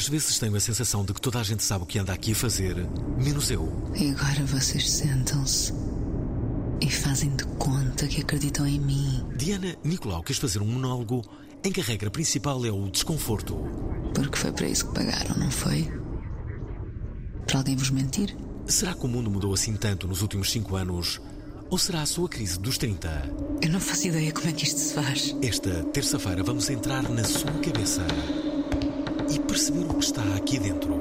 Às vezes tenho a sensação de que toda a gente sabe o que anda aqui a fazer, menos eu. E agora vocês sentam-se e fazem de conta que acreditam em mim. Diana Nicolau quis fazer um monólogo em que a regra principal é o desconforto. Porque foi para isso que pagaram, não foi? Para alguém vos mentir? Será que o mundo mudou assim tanto nos últimos cinco anos? Ou será a sua crise dos 30? Eu não faço ideia como é que isto se faz. Esta terça-feira vamos entrar na sua cabeça e perceber o que está aqui dentro.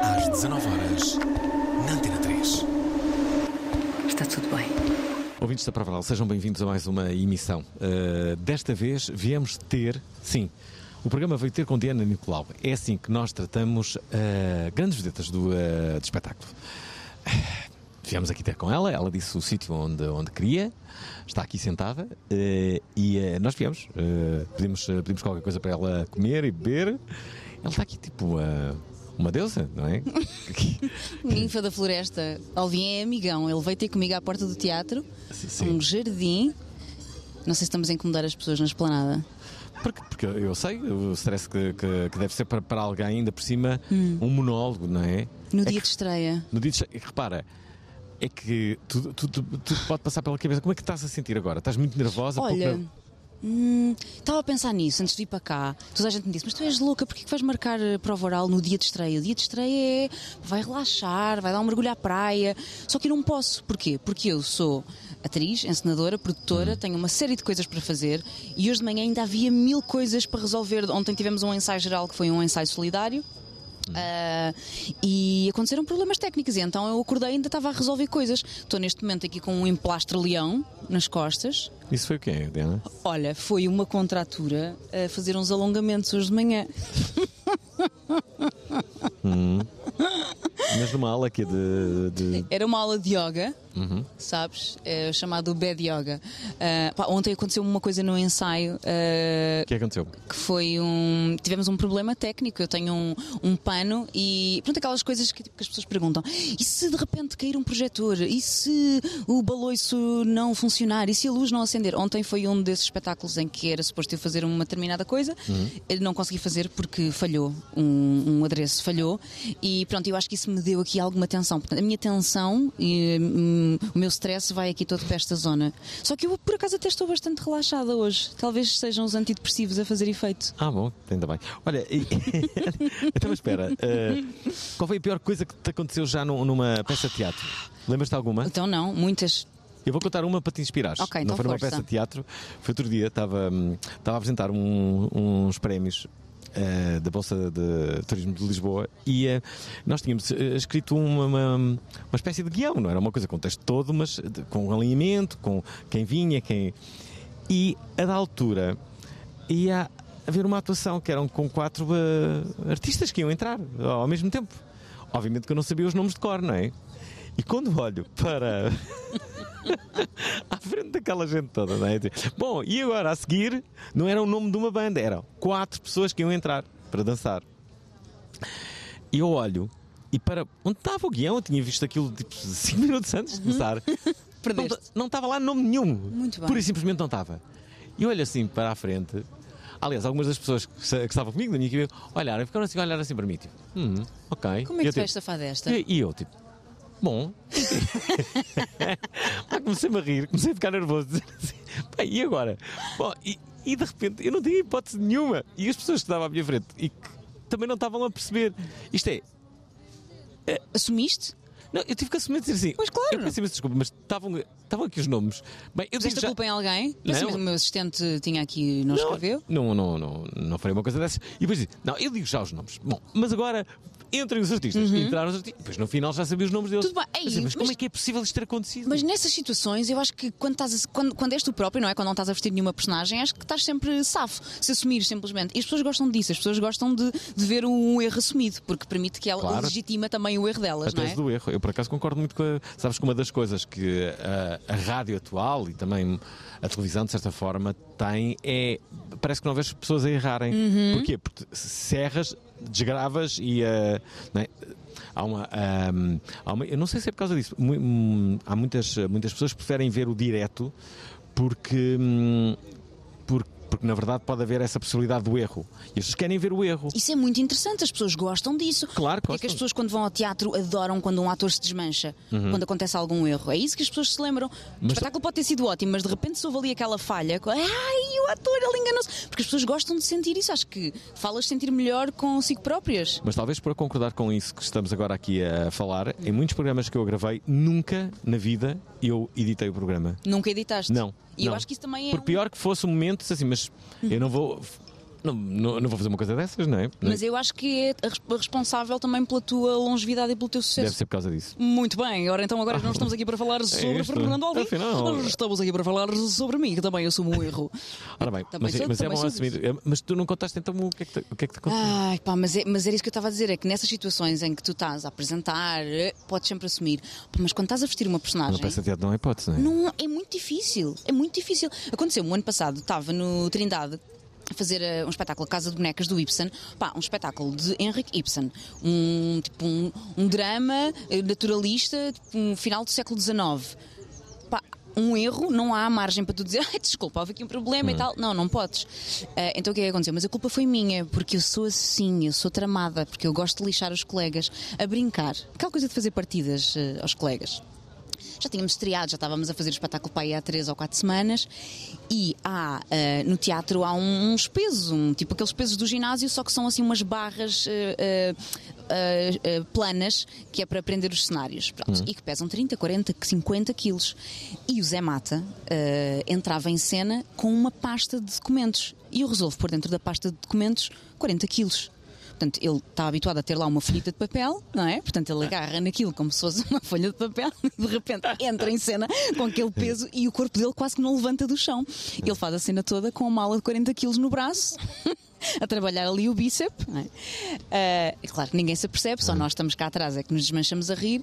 Às 19 horas, na Antena 3. Está tudo bem. Ouvintes da Prova Oral, sejam bem-vindos a mais uma emissão. Uh, desta vez viemos ter, sim, o programa veio ter com Diana Nicolau. É assim que nós tratamos uh, grandes vedetas do, uh, do espetáculo. Viemos aqui ter com ela, ela disse o sítio onde, onde queria, está aqui sentada uh, e uh, nós viemos. Uh, pedimos, pedimos qualquer coisa para ela comer e beber. Ela está aqui tipo uma deusa, não é? Ninfa da Floresta. Alvin é amigão. Ele veio ter comigo à porta do teatro, Sim, sim. um jardim. Não sei se estamos a incomodar as pessoas na esplanada. Porque, porque eu sei o stress que, que, que deve ser para, para alguém, ainda por cima, um monólogo, não é? No É dia que- de estreia. No dia de che- repara, é que tudo, tudo, tudo pode passar pela cabeça. Como é que estás a sentir agora? Estás muito nervosa? Olha, Pouco- hum, estava a pensar nisso antes de vir para cá. Toda a gente me disse: Mas tu és louca, porquê que vais marcar a prova oral no dia de estreia? O dia de estreia é. vai relaxar, vai dar um mergulho à praia. Só que eu não posso. Porquê? Porque eu sou atriz, encenadora, produtora, tenho uma série de coisas para fazer e hoje de manhã ainda havia mil coisas para resolver. Ontem tivemos um ensaio geral que foi um ensaio solidário. Ah, e aconteceram problemas técnicos e então eu acordei e ainda estava a resolver coisas. Estou neste momento aqui com um emplastre leão nas costas. Isso foi o quê, Diana? Olha, foi uma contratura a fazer uns alongamentos hoje de manhã. Mas numa aula aqui de. de- Era uma aula de yoga, Uhum. sabes? É chamado Bad Yoga. Ah, pá, ontem aconteceu uma coisa no ensaio ah, O que aconteceu? que foi um. Tivemos um problema técnico. Eu tenho um, um pano e. Pronto, aquelas coisas que, tipo, que as pessoas perguntam: e se de repente cair um projetor? E se o baloiço não funcionar? E se a luz não acender? Ontem foi um desses espetáculos em que era suposto eu fazer uma determinada coisa, eu não consegui fazer porque falhou. Um, um adereço falhou. E pronto, eu acho que isso me deu aqui alguma tensão. Portanto, a minha tensão e hum, o meu stress vai aqui todo para esta zona. Só que eu, por acaso, até estou bastante relaxada hoje. Talvez sejam os antidepressivos a fazer efeito. Ah, bom, ainda bem. Olha, então, espera, eh, qual foi a pior coisa que te aconteceu já num- numa peça de teatro? Lembras-te alguma? Então não, muitas. Eu vou contar uma para te inspirares. Ok, Não então foi numa força. peça de teatro, foi outro dia, estava, hum, estava a apresentar um- uns prémios. Eh, da Bolsa de Turismo de Lisboa e eh, nós tínhamos eh, escrito uma, uma, uma espécie de guião, não era uma coisa com texto todo, mas de- com alinhamento, com quem vinha, quem. E a da altura ia haver uma atuação que eram com quatro artistas que iam entrar ao mesmo tempo. Obviamente que eu não sabia os nomes de cor, não é? E quando olho para à frente daquela gente toda, não é? Bom, e agora a seguir não era o nome de uma banda, eram quatro pessoas que iam entrar para dançar. E eu olho e para onde estava o guião, eu tinha visto aquilo tipo 5 minutos antes de começar. Não, Perdeste. não estava lá nome nenhum. Muito bem. Pura e simplesmente não estava. E eu olho assim para a frente. Aliás, algumas das pessoas que, que estavam comigo, da minha equipe, olharam e ficaram assim a olhar assim para mim. Tipo, hum, ok. Como é que tu vais tipo, safar desta? e, e eu, tipo, bom. Pá, comecei-me a rir, comecei a ficar nervoso. assim, pá, e agora? Bom, e, e de repente eu não tinha hipótese nenhuma. E as pessoas que estavam à minha frente e que também não estavam a perceber. Isto é. Assumiste? Não, eu tive que assumir e dizer assim. Pois claro. Eu peço imensa desculpa, mas estavam, estavam aqui os nomes. Bem, eu Puseste digo a já. culpa em alguém? Não. O meu assistente tinha aqui, não, escreveu? Não, não, não, não farei uma coisa dessas. E depois disse, não, eu digo já os nomes. Bom, mas agora entrem os artistas. Entraram os artistas. Depois no final já sabia os nomes deles. Uhum. Tudo bem. Ei, Mas, mas como mas- é que é possível isto ter acontecido? Mas nessas situações, eu acho que quando, estás a- quando, quando és tu próprio, não é? Quando não estás a vestir nenhuma personagem, acho que estás sempre safo, se assumires simplesmente. E as pessoas gostam disso, as pessoas gostam de, de ver um erro assumido, porque permite que ela Claro. legitima também o erro delas, a não é? do erro. Eu por acaso concordo muito com a, sabes que uma das coisas que a, a rádio atual e também a televisão de certa forma tem é parece que não vês pessoas a errarem. Uhum. Porquê? Porque serras, desgravas e não é? Há uma, ahm, há uma- eu não sei se é por causa disso. Hum, há muitas, muitas pessoas que preferem ver o direto porque, hum, porque, porque na verdade pode haver essa possibilidade do erro. E as pessoas querem ver o erro. Isso é muito interessante, as pessoas gostam disso. Claro Porque é que as gostam. pessoas, quando vão ao teatro, adoram quando um ator se desmancha, quando acontece algum erro. É isso que as pessoas se lembram. O Mas- espetáculo pode ter sido ótimo, mas de repente se houve ali aquela falha, ai, o ator, ele enganou-se. Porque as pessoas gostam de sentir isso. Acho que falas sentir melhor consigo próprias. Mas talvez para concordar com isso que estamos agora aqui a falar, em muitos programas que eu gravei, nunca na vida eu editei o programa. Nunca editaste. Não. E eu não. acho que isso também é. Por pior que fosse o momento, assim, mas eu não vou. Não, não, não vou fazer uma coisa dessas, não é? Mas eu acho que é responsável também pela tua longevidade e pelo teu sucesso. Deve ser por causa disso. Muito bem, ora então agora não estamos aqui para falar sobre isto. Fernando Alvim, Afinal- nós estamos aqui para falar sobre mim, que também assumo um erro. Ora bem, Também mas, sou- mas é bom assumir. É, Mas tu não contaste então o que é que te, o que é que te aconteceu? Ai pá, mas, é, mas era isso que eu estava a dizer, é que nessas situações em que tu estás a apresentar, eh, podes sempre assumir, Pá, mas quando estás a vestir uma Não personagem... peça teatro, não é hipótese, não é? Não, é muito difícil, é muito difícil. Aconteceu um ano passado, estava no Trindade fazer eh, um espetáculo Casa de Bonecas do Ibsen, pá, um espetáculo de Henrik Ibsen, um tipo um, um drama eh, naturalista, tipo, um final do século XIX. Pá, um erro, não há margem para tu dizer, desculpa, houve aqui um problema e tal. Não, não podes. Eh, então o que é que aconteceu? Mas a culpa foi minha, porque eu sou assim, eu sou tramada, porque eu gosto de lixar os colegas, a brincar. Aquela coisa de fazer partidas eh, aos colegas já tínhamos estreado, já estávamos a fazer o espetáculo para aí há três ou quatro semanas. E há ah, no teatro há um- uns pesos, um, tipo aqueles pesos do ginásio, só que são assim umas barras ah, planas que é para prender os cenários. Pronto, e que pesam 30, 40, 50 quilos. E o Zé Mata entrava em cena com uma pasta de documentos. E eu resolvo pôr dentro da pasta de documentos 40 quilos. Portanto, ele está habituado a ter lá uma folhita de papel, não é? Portanto, ele agarra naquilo como se fosse uma folha de papel e de repente entra em cena com aquele peso e o corpo dele quase que não levanta do chão. Ele faz a cena toda com uma mala de 40 quilos no braço. A trabalhar ali o bíceps, é? E claro que ninguém se apercebe, só nós estamos cá atrás é que nos desmanchamos a rir.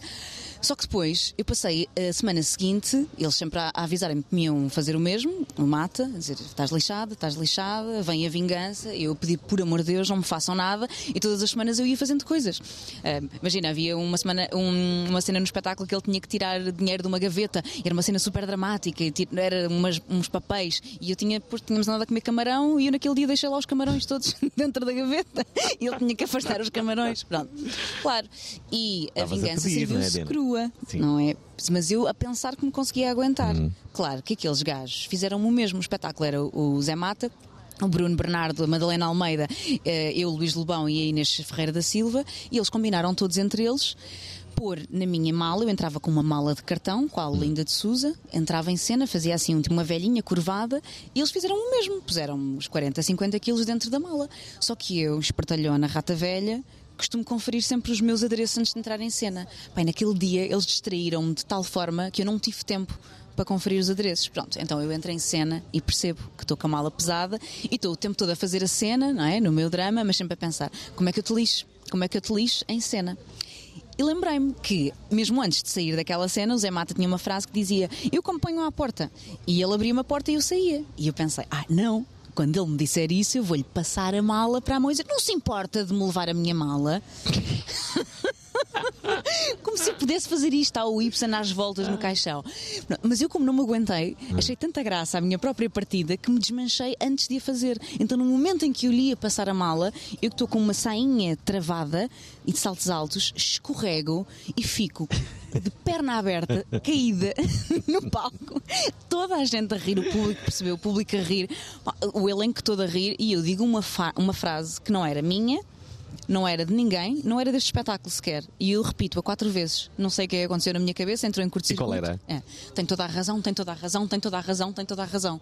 Só que depois eu passei a semana seguinte, eles sempre a, a avisarem-me que me iam fazer o mesmo, o mata, a dizer estás lixada, estás lixada, vem a vingança. Eu pedi por amor de Deus, não me façam nada, e todas as semanas eu ia fazendo coisas. Ah, imagina, havia uma semana, um- uma cena no espetáculo que ele tinha que tirar dinheiro de uma gaveta, era uma cena super dramática, e ti- era umas- uns papéis, e eu tinha, tínhamos andado a comer camarão, e eu naquele dia deixei lá os camarões todos dentro da gaveta, e ele tinha que afastar os camarões. Pronto, claro. E a Estavas vingança é, serviu-se Diana? crua, Sim. não é? Mas eu a pensar que me conseguia aguentar. Claro que aqueles gajos fizeram o mesmo. O espetáculo era o Zé Mata. O Bruno Bernardo, a Madalena Almeida, eh, eu, Luís Lobão e a Inês Ferreira da Silva, e eles combinaram todos entre eles pôr na minha mala, eu entrava com uma mala de cartão, qual Linda de Souza, entrava em cena, fazia assim uma velhinha curvada, e eles fizeram o mesmo, puseram uns 40, 50 quilos dentro da mala. Só que eu, espertalhona, rata velha, costumo conferir sempre os meus adereços antes de entrar em cena. Pai, naquele dia eles distraíram-me de tal forma que eu não tive tempo para conferir os adereços. Pronto, então eu entro em cena e percebo que estou com a mala pesada e estou o tempo todo a fazer a cena, não é? No meu drama, mas sempre a pensar como é que eu te lixo? Como é que eu te lixo em cena? E lembrei-me que, mesmo antes de sair daquela cena, o Zé Mata tinha uma frase que dizia: Eu acompanho à porta. E ele abria uma porta e eu saía. E eu pensei: Ah, não. Quando ele me disser isso, eu vou-lhe passar a mala para a mão e dizer: Não se importa de me levar a minha mala? como se eu pudesse fazer isto ao Ibsen às voltas no caixão. Mas eu, como não me aguentei, achei tanta graça à minha própria partida que me desmanchei antes de a fazer. Então, no momento em que eu lhe ia passar a mala, eu que estou com uma sainha travada e de saltos altos, escorrego e fico de perna aberta, caída no palco. Toda a gente a rir, o público percebeu, o público a rir, o elenco todo a rir, e eu digo uma, uma frase que não era minha. Não era de ninguém, não era deste espetáculo sequer. E eu repito-a quatro vezes. Não sei o que é aconteceu na minha cabeça, entrou em curto-circuito. E qual era? É. Tem toda a razão, tem toda a razão, tem toda a razão, tem toda a razão.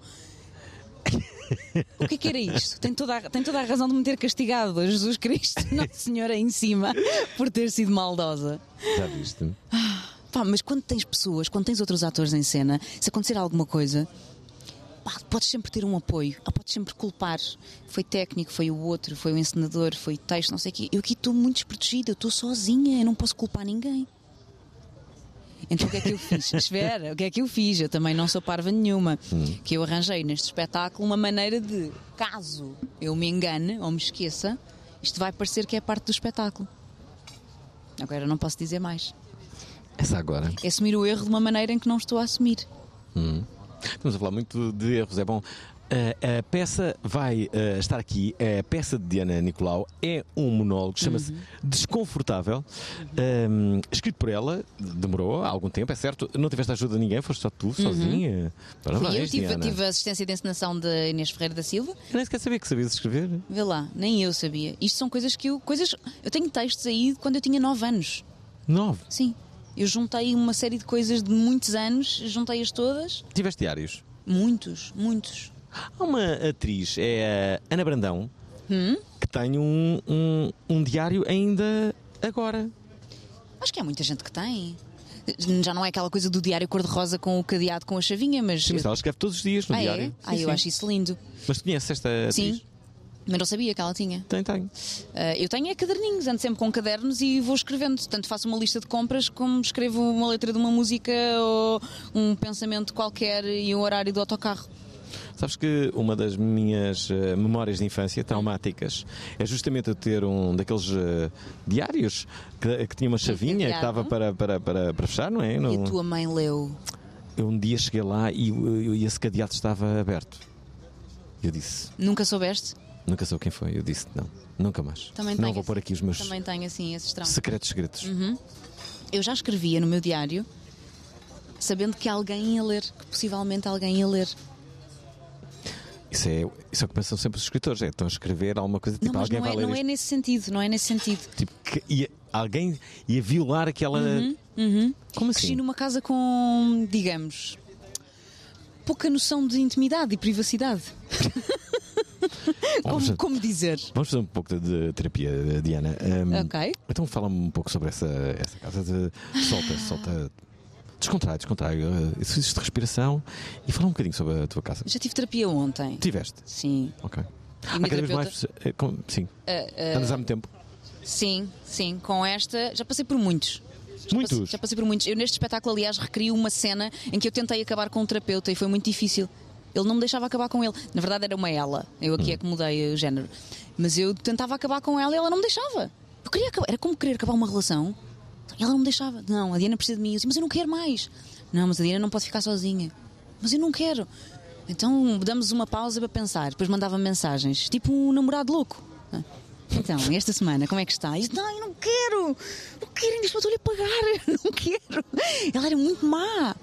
O que é que era isto? Tem toda, a, tem toda a razão de me ter castigado, Jesus Cristo, Nossa Senhora em cima, por ter sido maldosa. Já viste? Pá, mas quando tens pessoas, quando tens outros atores em cena, se acontecer alguma coisa, pá, podes sempre ter um apoio, ah, podes sempre culpar. Foi técnico, foi o outro, foi o encenador, foi texto, não sei o quê. Eu aqui estou muito desprotegida, eu estou sozinha, eu não posso culpar ninguém. Então o que é que eu fiz? Espera, o que é que eu fiz? Eu também não sou parva nenhuma. Que eu arranjei neste espetáculo uma maneira de, caso eu me engane ou me esqueça, isto vai parecer que é parte do espetáculo. Agora não posso dizer mais. Essa agora. É assumir o erro de uma maneira em que não estou a assumir. Estamos a falar muito de erros, é bom. A, a peça vai eh, estar aqui, a peça de Diana Nicolau é um monólogo, chama-se Uhum. Desconfortável, Ahm, escrito por ela, demorou algum tempo, é certo, não tiveste ajuda de ninguém, foste só tu, sozinha. Uhum. Fui eu, tive, tive a assistência de encenação de Inês Ferreira da Silva. Eu nem sequer sabia que sabias escrever. Vê lá, nem eu sabia. Isto são coisas que eu. Coisas, eu tenho textos aí de quando eu tinha 9 anos. Nove. Sim. Eu juntei uma série de coisas de muitos anos, juntei-as todas. Tiveste diários. Muitos, muitos. Há uma atriz, é a Ana Brandão, Hum? que tem um, um, um diário ainda agora. Acho que há muita gente que tem. Já não é aquela coisa do diário cor-de-rosa com o cadeado com a chavinha, mas. Sim, mas ela escreve todos os dias no ah, é? diário. Ah, Sim, eu sim. acho isso lindo. Mas tu conheces esta atriz? Mas não sabia que ela tinha. Tem, tem. Ah, eu tenho é caderninhos, ando sempre com cadernos e vou escrevendo. Tanto faço uma lista de compras como escrevo uma letra de uma música ou um pensamento qualquer e o horário do autocarro. Sabes que uma das minhas eh, memórias de infância traumáticas é justamente eu ter um daqueles eh, diários que, que tinha uma chavinha que estava para, para, para, para fechar, não é? E a tua mãe leu. Eu um dia cheguei lá e, e esse cadeado estava aberto. Eu disse, Nunca soubeste? Nunca sou quem foi. Eu disse, não, nunca mais. Também não vou esse- pôr aqui os meus Também tenho assim esses traumas. secretos secretos. Eu já escrevia no meu diário sabendo que alguém ia ler, que possivelmente alguém ia ler. Isso, é, isso é o que pensam sempre os escritores. É, estão a escrever alguma coisa tipo, não, alguém não vai é, ler não é nesse sentido, não é nesse sentido. Tipo, que ia- alguém ia violar aquela. Como assim? Cresci numa casa com, digamos, pouca noção de intimidade e privacidade. Vamos, Como, como dizer? vamos fazer um pouco de, de terapia, Diana. Ahm, Ok. Então fala-me um pouco sobre essa, essa casa de solta, solta. Descontrai, descontrai. Uh, exercícios de respiração e fala um bocadinho sobre a tua casa. Já tive terapia ontem. Tiveste? Sim. Ok. E Há cada vez mais. eh, sim. Ah, ah, Andas há muito tempo. Sim, sim. Com esta, já passei por muitos. Já Muitos? passei- já passei por muitos. Eu neste espetáculo, aliás, recrio uma cena em que eu tentei acabar com um terapeuta e foi muito difícil. Ele não me deixava acabar com ele. Na verdade, era uma ela. Eu aqui é que mudei o género. Mas eu tentava acabar com ela e ela não me deixava. Eu queria acabar. Era como querer acabar uma relação. Ela não me deixava. Não, a Diana precisa de mim. Eu disse, mas eu não quero mais. Não, mas a Diana não pode ficar sozinha. Mas eu não quero. Então damos uma pausa para pensar. Depois mandava mensagens, tipo um namorado louco. Então, esta semana, como é que está? Eu disse, não, eu não quero. Não quero, ainda estou-lhe a pagar. Eu não quero. Ela era muito má.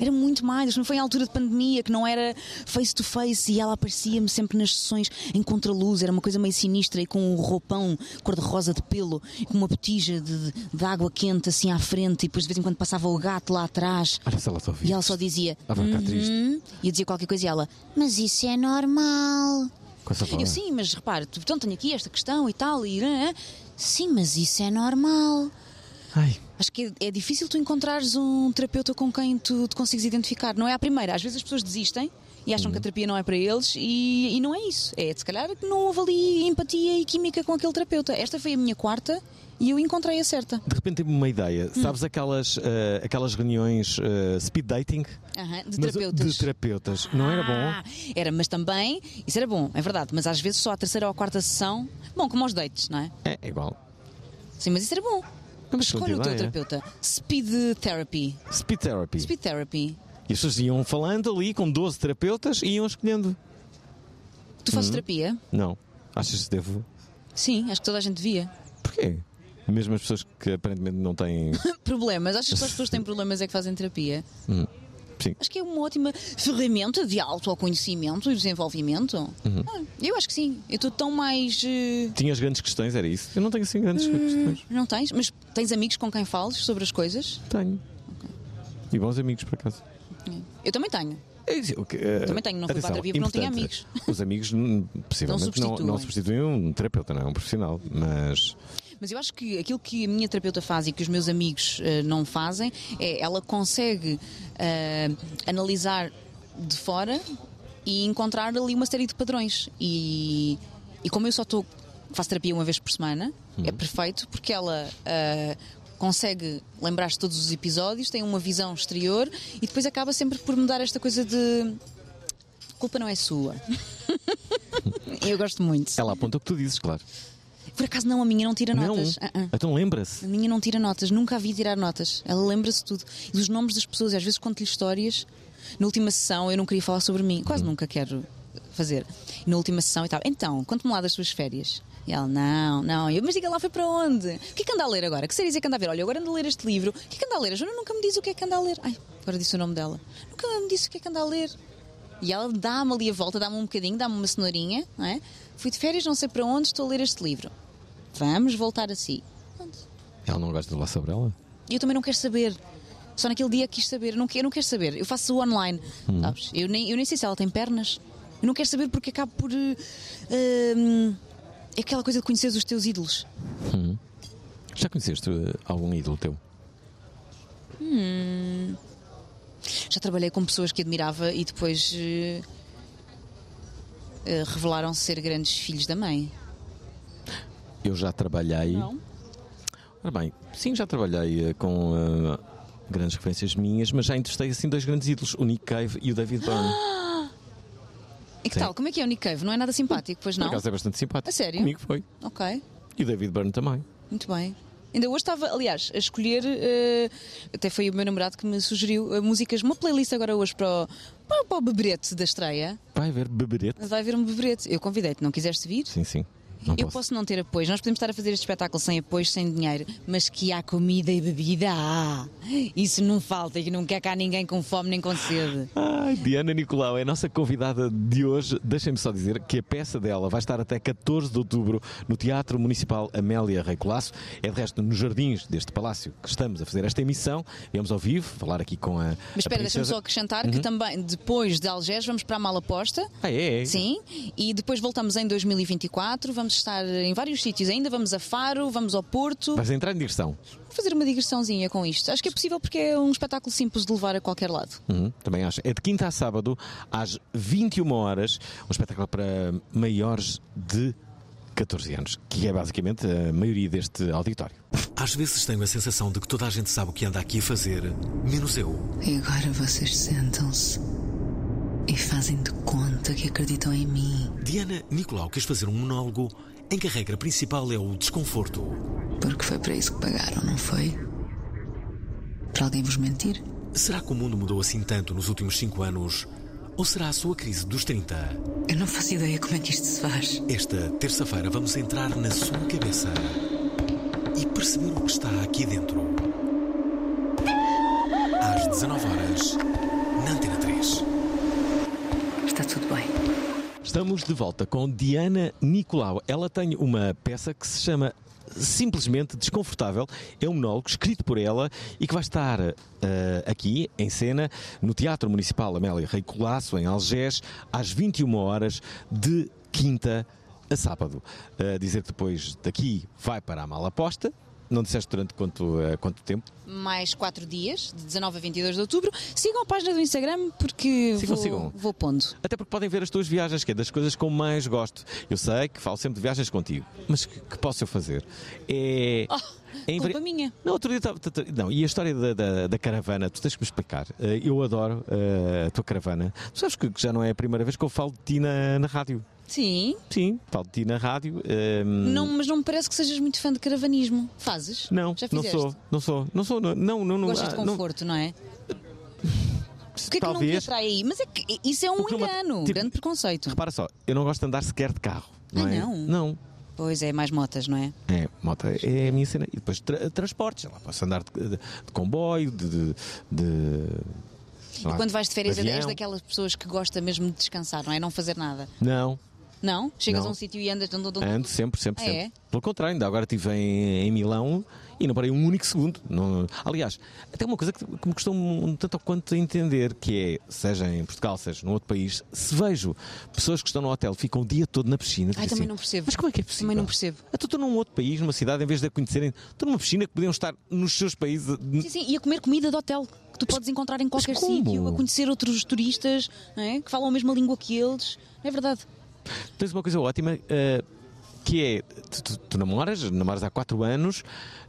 Era muito má. Isto não foi em altura de pandemia, que não era face to face e ela aparecia-me sempre nas sessões em contraluz. Era uma coisa meio sinistra e com um roupão cor-de-rosa de pelo e com uma botija de, de água quente assim à frente e depois de vez em quando passava o gato lá atrás. Olha ela só E ela só dizia. Ficar triste. "Uhum." E eu dizia qualquer coisa e ela, mas isso é normal. Eu sim, mas repare, então tenho aqui esta questão e tal, e ah, ah." sim, mas isso é normal. Ai, Acho que é, é difícil tu encontrares um terapeuta com quem tu te consegues identificar. Não é a primeira. Às vezes as pessoas desistem e acham que a terapia não é para eles e, e não é isso. É se calhar que não houve ali empatia e química com aquele terapeuta. Esta foi a minha quarta e eu encontrei a certa. de repente tive uma ideia. Hum. Sabes aquelas, eh, aquelas reuniões eh, speed dating? Aham, de Mas, terapeutas. De terapeutas. Não era Ah, bom? Era, mas também, isso era bom, é verdade, mas às vezes só a terceira ou a quarta sessão, bom, como aos dates, não é? É, é igual. Sim, mas isso era bom. Mas Escolha o teu terapeuta. Speed therapy. Speed therapy. Speed therapy. E as pessoas iam falando ali com 12 terapeutas e iam escolhendo. Tu fazes terapia? Não. Achas que devo? Sim, acho que toda a gente devia. Porquê? Mesmo as pessoas que aparentemente não têm. Problemas. Achas que só as pessoas que têm problemas é que fazem terapia? Sim. Acho que é uma ótima ferramenta de autoconhecimento e desenvolvimento. Uhum. Ah, eu acho que sim. Eu estou tão mais. eh, Tinhas grandes questões, era isso? Eu não tenho assim grandes Hum. questões. Não tens? Mas tens amigos com quem fales sobre as coisas? Tenho. E bons amigos, por acaso. Eu também tenho. É eh, Também tenho, não fui atenção, para a terapia porque não tinha amigos. Os amigos, hum, possivelmente, não, substituem. não substituem um terapeuta, não é um profissional, mas Mas eu acho que aquilo que a minha terapeuta faz e que os meus amigos eh, não fazem é ela consegue eh, analisar de fora e encontrar ali uma série de padrões. E, e como eu só estou faço terapia uma vez por semana, é perfeito porque ela eh, consegue lembrar-se de todos os episódios, tem uma visão exterior e depois acaba sempre por mudar esta coisa de culpa não é sua. eu gosto muito. ela aponta o que tu dizes, claro. Por acaso não, a minha não tira Não, notas. Ah, ah. então lembra-se. A minha não tira notas, nunca a vi tirar notas. Ela lembra-se tudo. E dos nomes das pessoas, e às vezes conto-lhe histórias. Na última sessão eu não queria falar sobre mim, quase nunca quero fazer. E na última sessão e tal, então, conte-me lá das suas férias. E ela, não, não. Eu, mas diga lá, foi para onde? O que é que anda a ler agora? Que séries é que anda a ver? Olha, agora ando a ler este livro. O que é que anda a ler? A Joana nunca me diz o que é que anda a ler. Ai, agora disse o nome dela. Nunca me disse o que é que anda a ler. E ela dá-me ali a volta, dá-me um bocadinho, dá-me uma cenourinha, não é? Fui de férias, não sei para onde, estou a ler este livro. Vamos voltar a si. Pronto. Ela não gosta de falar sobre ela? Eu também não quero saber. Só naquele dia quis saber. Eu não, quero, eu não quero saber. Eu faço online. Sabes? Eu, nem, eu nem sei se ela tem pernas. Eu não quero saber porque acabo por. hum, é aquela coisa de conheceres os teus ídolos. Já conheceste eh, algum ídolo teu? Já trabalhei com pessoas que admirava e depois. eh, revelaram-se ser grandes filhos da mãe. Eu já trabalhei. Ora bem, sim, já trabalhei eh, com eh, grandes referências minhas, mas já entrevistei assim dois grandes ídolos, o Nick Cave e o David Byrne. E que Sim. tal? Como é que é o Nick Cave? Não é nada simpático, pois Por não? acaso é bastante simpático. A sério? Comigo foi. Ok. E o David Byrne também. Muito bem. Ainda hoje estava, aliás, a escolher, eh, até foi o meu namorado que me sugeriu eh, músicas, uma playlist agora hoje para o, para, para o beberete da estreia. Vai haver beberete? Vai haver um beberete. Eu convidei-te, não quiseste vir? Sim, sim. Não Eu posso. posso não ter apoio. Nós podemos estar a fazer este espetáculo sem apoio, sem dinheiro, mas que há comida e bebida, há. Isso não falta e não quer cá ninguém com fome nem com sede. Ai, Diana Nicolau é a nossa convidada de hoje. Deixem-me só dizer que a peça dela vai estar até 14 de outubro no Teatro Municipal Amélia Rei Colasso. É de resto nos jardins deste palácio que estamos a fazer esta emissão. Viemos ao vivo falar aqui com a. Mas espera, deixa-me só acrescentar que também, depois de Algés, vamos para a Malaposta. Ah, é? é? Sim, e depois voltamos em 2024. Vamos estar em vários sítios ainda. Vamos a Faro, vamos ao Porto. Vais entrar em digressão. Vou fazer uma digressãozinha com isto. Acho que é possível porque é um espetáculo simples de levar a qualquer lado. Uhum, também acho. É de quinta a sábado, às 21 horas, um espetáculo para maiores de 14 anos, que é basicamente a maioria deste auditório. Às vezes tenho a sensação de que toda a gente sabe o que anda aqui a fazer, menos eu. E agora vocês sentam-se e fazem de conta que acreditam em mim. Diana Nicolau quis fazer um monólogo em que a regra principal é o desconforto. Porque foi para isso que pagaram, não foi? Para alguém vos mentir? Será que o mundo mudou assim tanto nos últimos cinco anos? Ou será a sua crise dos 30? Eu não faço ideia como é que isto se faz. Esta terça-feira vamos entrar na sua cabeça e perceber o que está aqui dentro. Às 19 horas, na Antena 3. Está tudo bem. Estamos de volta com Diana Nicolau. Ela tem uma peça que se chama simplesmente Desconfortável. É um monólogo escrito por ela e que vai estar eh, aqui em cena no Teatro Municipal Amélia Rei Colasso, em Algés, às 21 horas de quinta a sábado. Eh, dizer que depois daqui vai para a Malaposta. Não disseste durante quanto, eh, quanto tempo? Mais quatro dias, de 19 a 22 de outubro. Sigam a página do Instagram porque Sigam, vou, sigam. vou pondo. Até porque podem ver as tuas viagens, que é das coisas que eu mais gosto. Eu sei que falo sempre de viagens contigo, mas que, que posso eu fazer? É. Oh, é invari- culpa minha. Não, outro dia Não, e a história da, da- da caravana, tu tens que me explicar. Eh, Eu adoro eh, a tua caravana. Tu sabes que que já não é a primeira vez que eu falo de ti na, na rádio. Sim, Sim, falo de ti na rádio. eh, não, mas não me parece que sejas muito fã de caravanismo. Fazes? Não, Já não fizeste? sou, não sou, não sou, não, não, não. Gostas de ah, não- conforto, não, é? O que é que não te talvez. atrai aí? Mas é que isso é um não me- engano, um tipo, grande preconceito. Repara só, eu não gosto de andar sequer de carro. Não Ah, é? não? Não. Pois é, mais motas, não é? É, moto é a minha cena. E depois tra transportes, lá, posso andar de, de- de comboio, de, de- de E Não quando vais de férias, és avião. daquelas pessoas que gosta mesmo de descansar, não é? Não fazer nada. Não, Não? Chegas Não. a um sítio e andas. ando sempre, sempre, Ah, sempre. é? Pelo contrário, ainda agora estive em, em Milão e não parei um único segundo. Não- aliás, até uma coisa que, que me custou um tanto ou quanto a entender, que é, seja em Portugal, seja num outro país, se vejo pessoas que estão no hotel, ficam o dia todo na piscina. Ai, também assim, não percebo. Mas como é que é possível? Também não percebo. Então estou num outro país, numa cidade, em vez de a conhecerem, estou numa piscina que podiam estar nos seus países. Sim, sim, e a comer comida de hotel que tu podes encontrar em qualquer sítio, a conhecer outros turistas é? que falam a mesma língua que eles. Não é verdade? Tens uma coisa ótima eh, que é: tu, tu- tu namoras, namoras há 4 anos.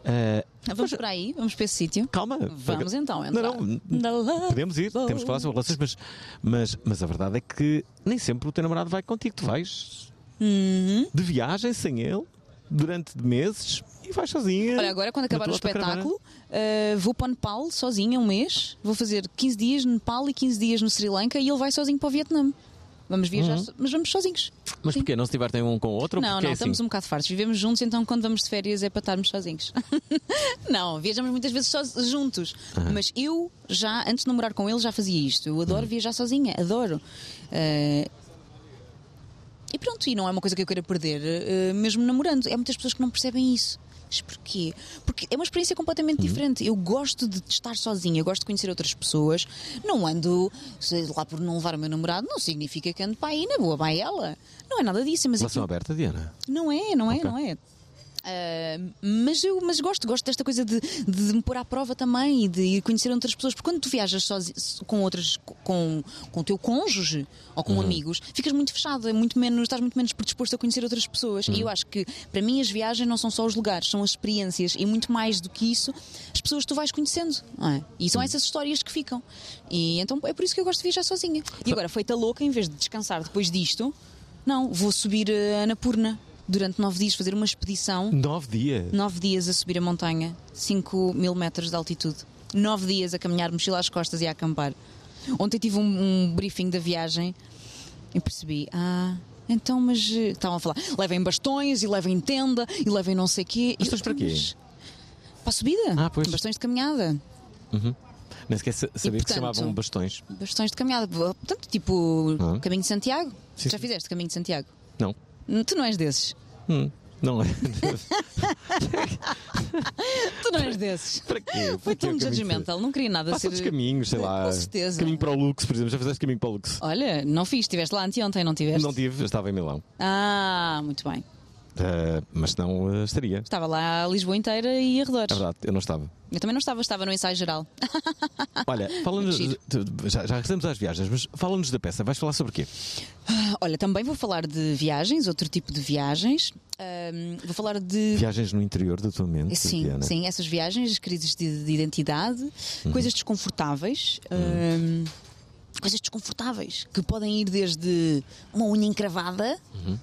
eh, Vamos para aí, vamos para esse sítio. Calma. Vamos então Não, entrar. não. Love Podemos ir, temos que falar sobre relações, mas, mas, mas a verdade é que nem sempre o teu namorado vai contigo. Tu vais Uhum. de viagem sem ele durante meses e vais sozinha. Olha, agora quando acabar o espetáculo, uh, vou para o Nepal sozinha um mês. Vou fazer 15 dias no Nepal e 15 dias no Sri Lanka e ele vai sozinho para o Vietnã. Vamos viajar, so- mas vamos sozinhos. Mas Sim. porquê? Não se divertem um com o outro? ou Não, porque não, é assim? estamos um bocado fartos. Vivemos juntos, então quando vamos de férias é para estarmos sozinhos. não, viajamos muitas vezes só- juntos. Mas eu já, antes de namorar com ele, já fazia isto. Eu adoro viajar sozinha, adoro. Eh, e pronto, e não é uma coisa que eu queira perder, eh, mesmo namorando. Há muitas pessoas que não percebem isso. Mas porquê? Porque é uma experiência completamente diferente. Eu gosto de estar sozinha, eu gosto de conhecer outras pessoas. Não ando, sei lá, por não levar o meu namorado, não significa que ando para aí na boa, vai ela. Não é nada disso, mas Relação aquilo- aberta, Diana. não é, não é, Ok. não é. Ah, mas eu mas gosto, gosto desta coisa de, de me pôr à prova também e de ir conhecer outras pessoas, porque quando tu viajas sozi- com outras, com, com o teu cônjuge ou Uhum. com amigos, ficas muito fechado, é muito menos, estás muito menos predisposto a conhecer outras pessoas. Uhum. E eu acho que para mim as viagens não são só os lugares, são as experiências e muito mais do que isso, as pessoas que tu vais conhecendo. é? E Uhum. são essas histórias que ficam. E então é por isso que eu gosto de viajar sozinha. E agora, feita louca, em vez de descansar depois disto, não, vou subir a Anapurna durante nove dias, fazer uma expedição. Nove dias. Nove dias a subir a montanha, 5 mil metros de altitude. Nove dias a caminhar, mochila às costas e a acampar. Ontem tive um, um briefing da viagem e percebi, ah, então, mas eh, estavam a falar, levem bastões e levem tenda e levem não sei quê. E eu, Bastões para quê? Para a subida. Ah, pois. Bastões de caminhada. Nem sequer sa- sabia que se chamavam bastões. Bastões de caminhada. Portanto, tipo, Ah. Caminho de Santiago. Sim, Já sim. fizeste Caminho de Santiago? Não. Tu não és desses. Hum, não é. Tu não és desses. para quê? Foi tão judgmental, não queria nada Faça ser. caminhos, sei lá. Com certeza. Caminho para o Lux, por exemplo. Já fizeste caminho para o Lux? Olha, não fiz, estiveste lá anteontem, não tiveste? Não tive, eu estava em Milão. Ah, muito bem. Ah, mas não ah, estaria. Estava lá a Lisboa inteira e arredores. É verdade, eu não estava. Eu também não estava, estava no ensaio geral. Olha, fala-nos. Já, já regressamos às viagens, mas fala-nos da peça. Vais falar sobre quê? Olha, também vou falar de viagens, outro tipo de viagens. Ahm, vou falar de. Viagens no interior da tua mente, Sim, Diana. sim, essas viagens, as crises de, de identidade, Uhum. coisas desconfortáveis. ahm, coisas desconfortáveis que podem ir desde uma unha encravada Uhum.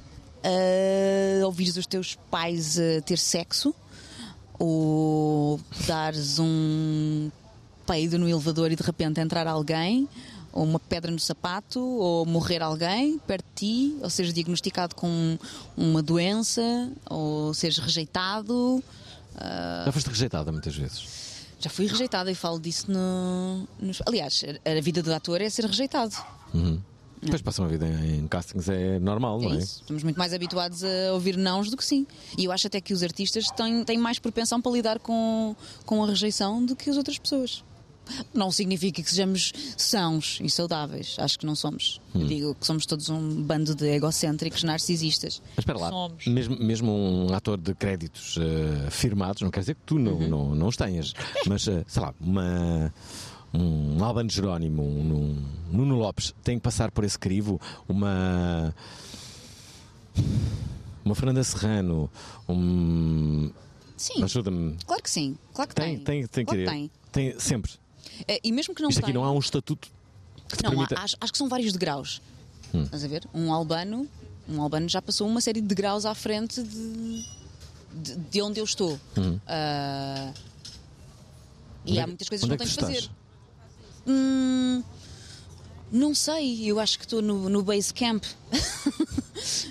A ouvires os teus pais ter sexo ou dares um peido no elevador e de repente entrar alguém ou uma pedra no sapato ou morrer alguém perto de ti ou seres diagnosticado com uma doença ou seres rejeitado? Já foste rejeitada muitas vezes. já fui rejeitada e falo disso no, nos- aliás a a vida do ator é ser rejeitado Depois passa uma vida em castings, é normal, não É é? isso. Estamos muito mais habituados a ouvir nãos do que sim. E eu acho até que os artistas têm, têm mais propensão para lidar com, com a rejeição do que as outras pessoas. Não significa que sejamos sãos e saudáveis. Acho que não somos. Hum. Digo que somos todos um bando de egocêntricos narcisistas. Mas espera lá, Somos. mesmo, mesmo um ator de créditos eh, firmados, não quer dizer que tu não, Uhum. não, não os tenhas, mas eh, sei lá, uma, um Albano Jerónimo, um, um Nuno Lopes tem que passar por esse crivo, uma. Uma Fernanda Serrano, um. Sim, Ajuda-me. claro que sim. Claro que Tem, tem. tem, tem claro que tem. Tem, sempre. Eh, E mesmo que não Isto aqui tenha- não há um estatuto que Não, há- permita. acho, acho que são vários degraus. Hum. Estás a ver? Um albano, um albano já passou uma série de degraus à frente de, de, de onde eu estou. Ah, e Onde é há muitas coisas que é não que tenho que fazer. Hum, não sei, eu acho que estou no, no base camp.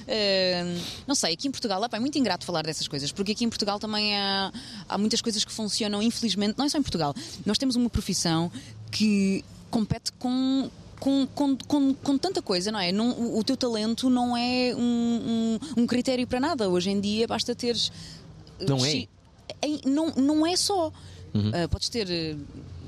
Eh, não sei, aqui em Portugal epá, é muito ingrato falar dessas coisas, porque aqui em Portugal também há, há muitas coisas que funcionam, infelizmente, não é só em Portugal. Nós temos uma profissão que compete com. Com, com, com, com tanta coisa, não é? Não, o, teu talento não é um, um, um critério para nada. Hoje em dia basta teres. Não é? Não, não é só. Ah, podes ter.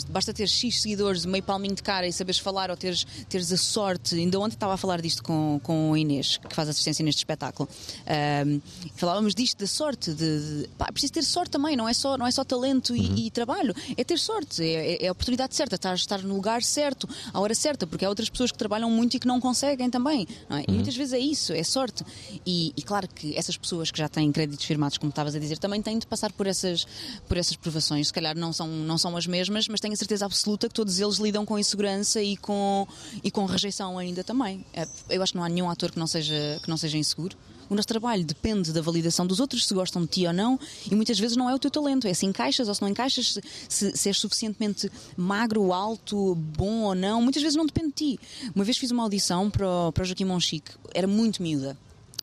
Basta ter X seguidores, meio palminho de cara e saberes falar ou teres, teres a sorte. Ainda ontem estava a falar disto com, com a Inês, que faz assistência neste espetáculo. Ahm, falávamos disto da sorte. De, de- pá, é preciso ter sorte também, não é só, não é só talento e, e trabalho. É ter sorte, é, é- é a oportunidade certa, estar, estar no lugar certo, à hora certa, porque há outras pessoas que trabalham muito e que não conseguem também. não é? E muitas vezes é isso, é sorte. E, e claro que essas pessoas que já têm créditos firmados, como estavas a dizer, também têm de passar por essas, por essas provações. Se calhar não são, não são as mesmas, mas tenho a certeza absoluta que todos eles lidam com insegurança e com, e com rejeição ainda também. É, Eu acho que não há nenhum ator que não seja, que não seja inseguro. O nosso trabalho depende da validação dos outros, se gostam de ti ou não, e muitas vezes não é o teu talento, é se encaixas ou se não encaixas, se, se, és suficientemente magro, alto, bom ou não. Muitas vezes não depende de ti. Uma vez fiz uma audição para o, para o Joaquim Monchique, era muito miúda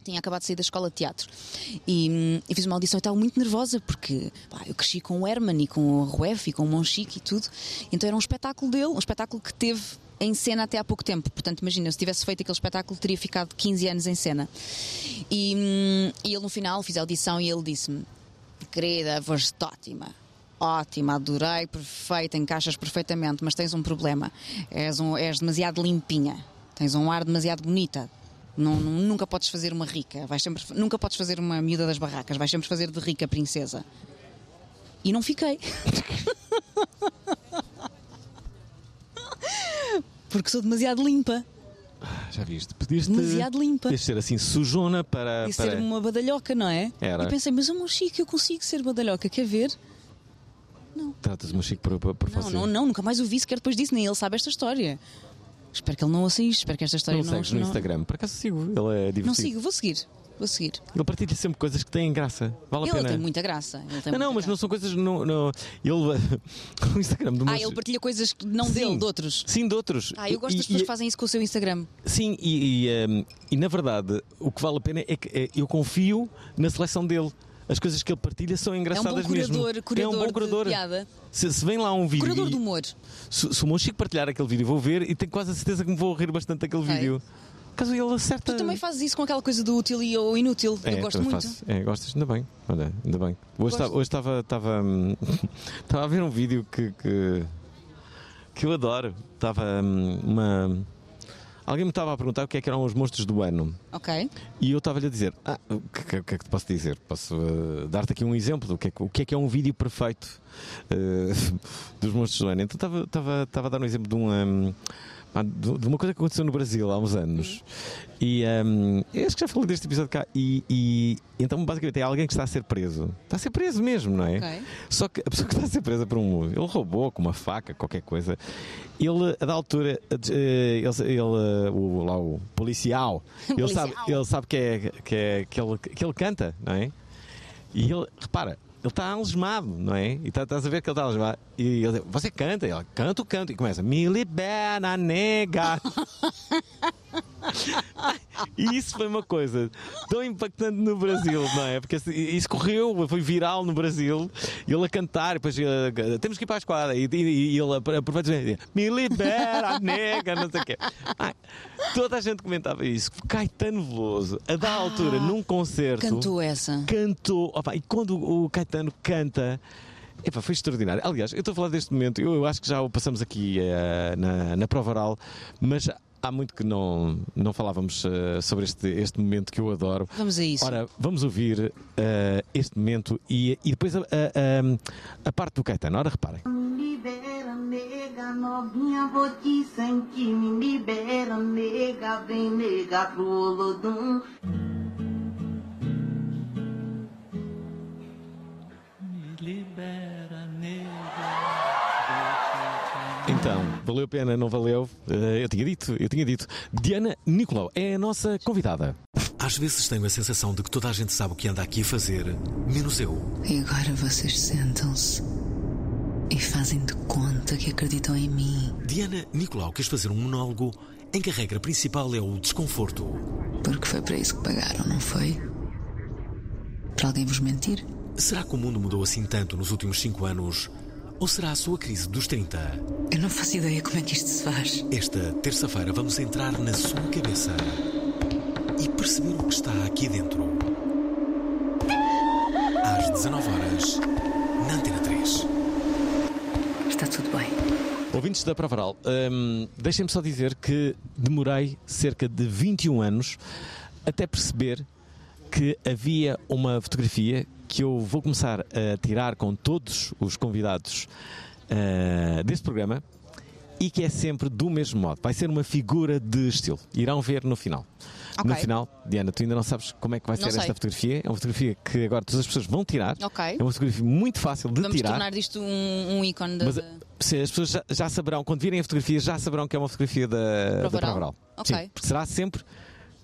tinha acabado de sair da escola de teatro e, hum, e fiz uma audição e estava muito nervosa porque pá, eu cresci com o Herman e com o Ruef e com o Monchique e tudo então era um espetáculo dele, um espetáculo que teve em cena até há pouco tempo portanto imagina, se tivesse feito aquele espetáculo teria ficado 15 anos em cena e, hum, e ele no final fiz a audição e ele disse-me querida, foste ótima Ótima, adorei, perfeita, encaixas perfeitamente, mas tens um problema. És, um, és demasiado limpinha, tens um ar demasiado bonita. Não, não- nunca podes fazer uma rica, vais sempre, nunca podes fazer uma miúda das barracas, vais sempre fazer de rica princesa. E não fiquei. Porque sou demasiado limpa. Já viste? Podias Demasiado limpa. Podias ser assim sujona para. E para... ser uma badalhoca, não é? Era. E pensei, mas amor Chico, eu consigo ser badalhoca, quer ver? Tratas o meu Chico por, por, por Não, você. não, não, nunca mais o vi sequer depois disso, nem ele sabe esta história. Espero que ele não ouça isto, espero que esta história Não não. segues no não- Instagram. Por acaso sigo. Ele é divertido. Não sigo, vou seguir. Vou seguir. Ele partilha sempre coisas que têm graça. Vale a Ele pena. tem muita graça. Ele tem Não, não, muita mas não graça. são coisas. Não, não, ele. o Instagram do meu Ah, ele partilha coisas que não Sim. dele, de outros. Sim, de outros. Ah, eu gosto E- das pessoas e- que fazem isso com o seu Instagram. Sim, e, e, um, e, na verdade, o que vale a pena é que é, eu confio na seleção dele. As coisas que ele partilha são É um engraçadas bom curador, mesmo. curador, é um bom curador. Se, se vem lá um vídeo. Curador e- do humor. Se, se o meu Chico partilhar aquele vídeo, vou ver e tenho quase a certeza que me vou rir bastante daquele Ok. vídeo. Caso ele acerta. Tu também fazes isso com aquela coisa do útil e o inútil. É, eu gosto muito. faço. É, gostas? Ainda bem. Olha, ainda bem. Hoje estava, hoje estava, estava, hum, estava a ver um vídeo que, que, que eu adoro. Estava hum, uma. Alguém me estava a perguntar o que é que eram os monstros do ano. Ok. E eu estava-lhe a dizer: ah, o que, que- é que te posso dizer? Posso eh, dar-te aqui um exemplo do que é que, o que é que é um vídeo perfeito eh, dos monstros do ano. Então estava, estava, estava a dar um exemplo de uma. pá, de uma coisa que aconteceu no Brasil há uns anos e eu acho que já falei deste episódio cá e, e então basicamente é alguém que está a ser preso está a ser preso mesmo, não é? Ok. Só que a pessoa que está a ser presa por um. Ele roubou com uma faca, qualquer coisa. Ele, a da altura, eh, ele, ele, o, lá o policial, ele sabe, Policial. ele sabe que, é, que, é, que, ele, que ele canta, não é? E ele, repara, ele está algemado, não é? E tá- estás a ver que ele está algemado. E ele diz, você canta, ele canta, canto. E começa, me libera, nega. E isso foi uma coisa tão impactante no Brasil, não é? Porque assim, isso correu, foi viral no Brasil, ele a cantar, depois eh, temos que ir para a esquadra, e, e- e ele aproveita e diz, me libera, nega, não sei o quê. Toda a gente comentava isso. Caetano Veloso, a da altura, num concerto, Cantou essa. cantou. Opa, e quando o Caetano canta. Epá, foi extraordinário. Aliás, eu estou a falar deste momento, eu, eu acho que já o passamos aqui eh, na, na prova oral, mas há muito que não, não falávamos eh, sobre este, este momento que eu adoro. Vamos a isso. Ora, vamos ouvir eh, este momento e, e depois a, a- a- a parte do Caetano. Ora, reparem. Me libera, nega, novinha, vou te sentir. Me libera, nega, vem, nega, pro Olodum. Então, valeu a pena, não valeu? Eh, eu tinha dito, eu tinha dito. Diana Nicolau é a nossa convidada. Às vezes tenho a sensação de que toda a gente sabe o que anda aqui a fazer, menos eu. E agora vocês sentam-se e fazem de conta que acreditam em mim. Diana Nicolau quis fazer um monólogo em que a regra principal é o desconforto. Porque foi para isso que pagaram, não foi? Para alguém vos mentir? Será que o mundo mudou assim tanto nos últimos cinco anos? Ou será a sua crise dos 30? Eu não faço ideia como é que isto se faz. Esta terça-feira vamos entrar na sua cabeça e perceber o que está aqui dentro. Às 19 horas na Antena 3. Está tudo bem. Ouvintes da Provaral, hum, deixem-me só dizer que demorei cerca de 21 anos até perceber que havia uma fotografia que eu vou começar a tirar com todos os convidados ah, deste programa e que é sempre do mesmo modo. Vai ser uma figura de estilo. Irão ver no final. Ok. No final, Diana, tu ainda não sabes como é que vai Não ser sei. esta fotografia. É uma fotografia que agora todas as pessoas vão tirar. Ok. É uma fotografia muito fácil de Vamos tirar. tornar disto um, um ícone da. Mas se as pessoas já, já saberão, quando virem a fotografia, já saberão que é uma fotografia da da Provaral. Provaral. Ok. Sim, porque será sempre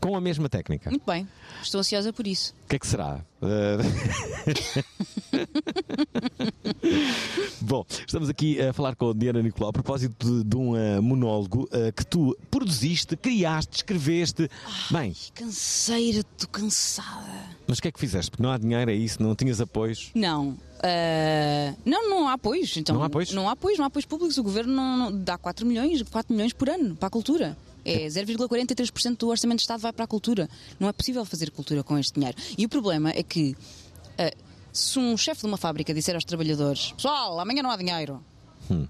com a mesma técnica. Muito bem, estou ansiosa por isso. O que é que será? Uh, Bom, estamos aqui a falar com a Diana Nicolau a propósito de, de um uh, monólogo uh, que tu produziste, criaste, escreveste. Bem, Canseira, estou cansada. mas o que é que fizeste? Porque não há dinheiro, é isso? Não tinhas apoios? Não. ah, não, não há apoios. Então, Não há apoios? Não há apoios, não há apoios públicos. O governo não, não- dá 4 milhões, 4 milhões por ano para a cultura. É 0,43% do orçamento de Estado vai para a cultura. Não é possível fazer cultura com este dinheiro. E o problema é que ah, se um chefe de uma fábrica disser aos trabalhadores: Pessoal, amanhã não há dinheiro,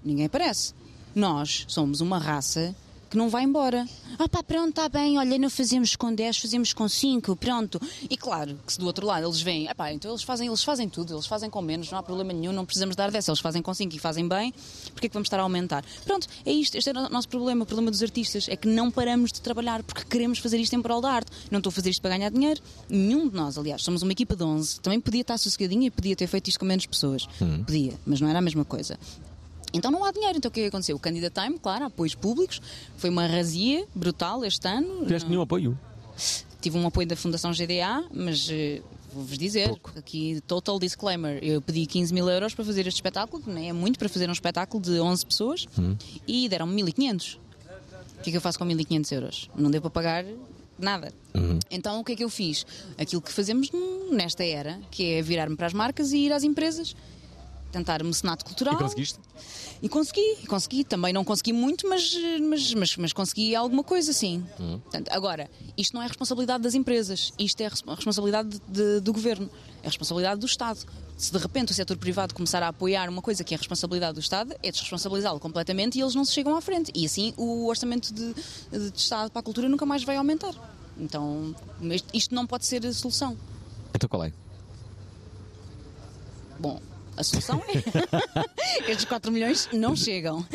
ninguém aparece. Nós somos uma raça que não vai embora. Ah pá, pronto, está bem, olha, não fazemos com 10, fazemos com 5, pronto. E claro que se do outro lado eles veem, ah pá, então eles fazem, eles fazem tudo, eles fazem com menos, não há problema nenhum, não precisamos dar dessa, eles fazem com 5 e fazem bem, porque é que vamos estar a aumentar? Pronto, é isto, este é o nosso problema, o problema dos artistas, é que não paramos de trabalhar porque queremos fazer isto em prol da arte. Não estou a fazer isto para ganhar dinheiro, nenhum de nós, aliás, somos uma equipa de 11, também podia estar sossegadinha e podia ter feito isto com menos pessoas. Podia, mas não era a mesma coisa. Então não há dinheiro. Então o que é que aconteceu? O Candida Time, claro, apoios públicos, foi uma razia brutal este ano. Não tiveste nenhum apoio? Tive um apoio da Fundação GDA, mas eh, vou-vos dizer, aqui, total disclaimer, eu pedi 15 mil euros para fazer este espetáculo, que nem é muito para fazer um espetáculo de 11 pessoas, e deram-me 1500. O que é que eu faço com 1500 euros? Não deu para pagar nada. Então o que é que eu fiz? Aquilo que fazemos nesta era, que é virar-me para as marcas e ir às empresas. Tentar mecenato cultural. E conseguiste? E consegui, e consegui. Também não consegui muito, mas, mas, mas, mas consegui alguma coisa, sim. Portanto, agora, isto não é responsabilidade das empresas, isto é a responsabilidade de- do governo, é a responsabilidade do Estado. Se de repente o setor privado começar a apoiar uma coisa que é responsabilidade do Estado, é desresponsabilizá-lo completamente e eles não se chegam à frente. E assim o orçamento de, de Estado para a cultura nunca mais vai aumentar. Então, isto- isto não pode ser a solução. Então qual é? Bom, a solução é. Estes 4 milhões não chegam.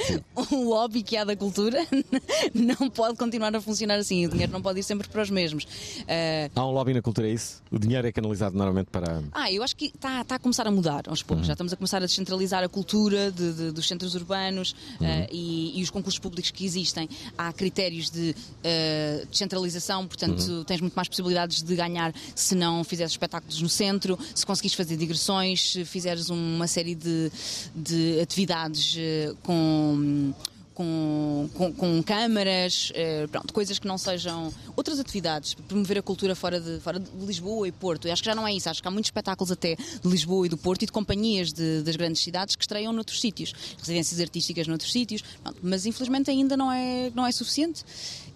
O lobby que há da cultura não pode continuar a funcionar assim. O dinheiro não pode ir sempre para os mesmos. Ah, Há um lobby na cultura, é isso? O dinheiro é canalizado normalmente para. ah, eu acho que está está a começar a mudar aos poucos. Já estamos a começar a descentralizar a cultura de- de- dos centros urbanos ah, e, e os concursos públicos que existem. Há critérios de ah, descentralização, portanto, tens muito mais possibilidades de ganhar se não fizeres espetáculos no centro, se conseguires fazer digressões, se fizeres uma série de, de atividades eh, com com, com, com câmaras, eh, pronto, coisas que não sejam outras atividades, promover a cultura fora de, fora de Lisboa e Porto. Eu acho que já não é isso, acho que há muitos espetáculos até de Lisboa e do Porto e de companhias de- das grandes cidades que estreiam noutros sítios, residências artísticas noutros sítios, pronto, mas infelizmente ainda não é, não é suficiente.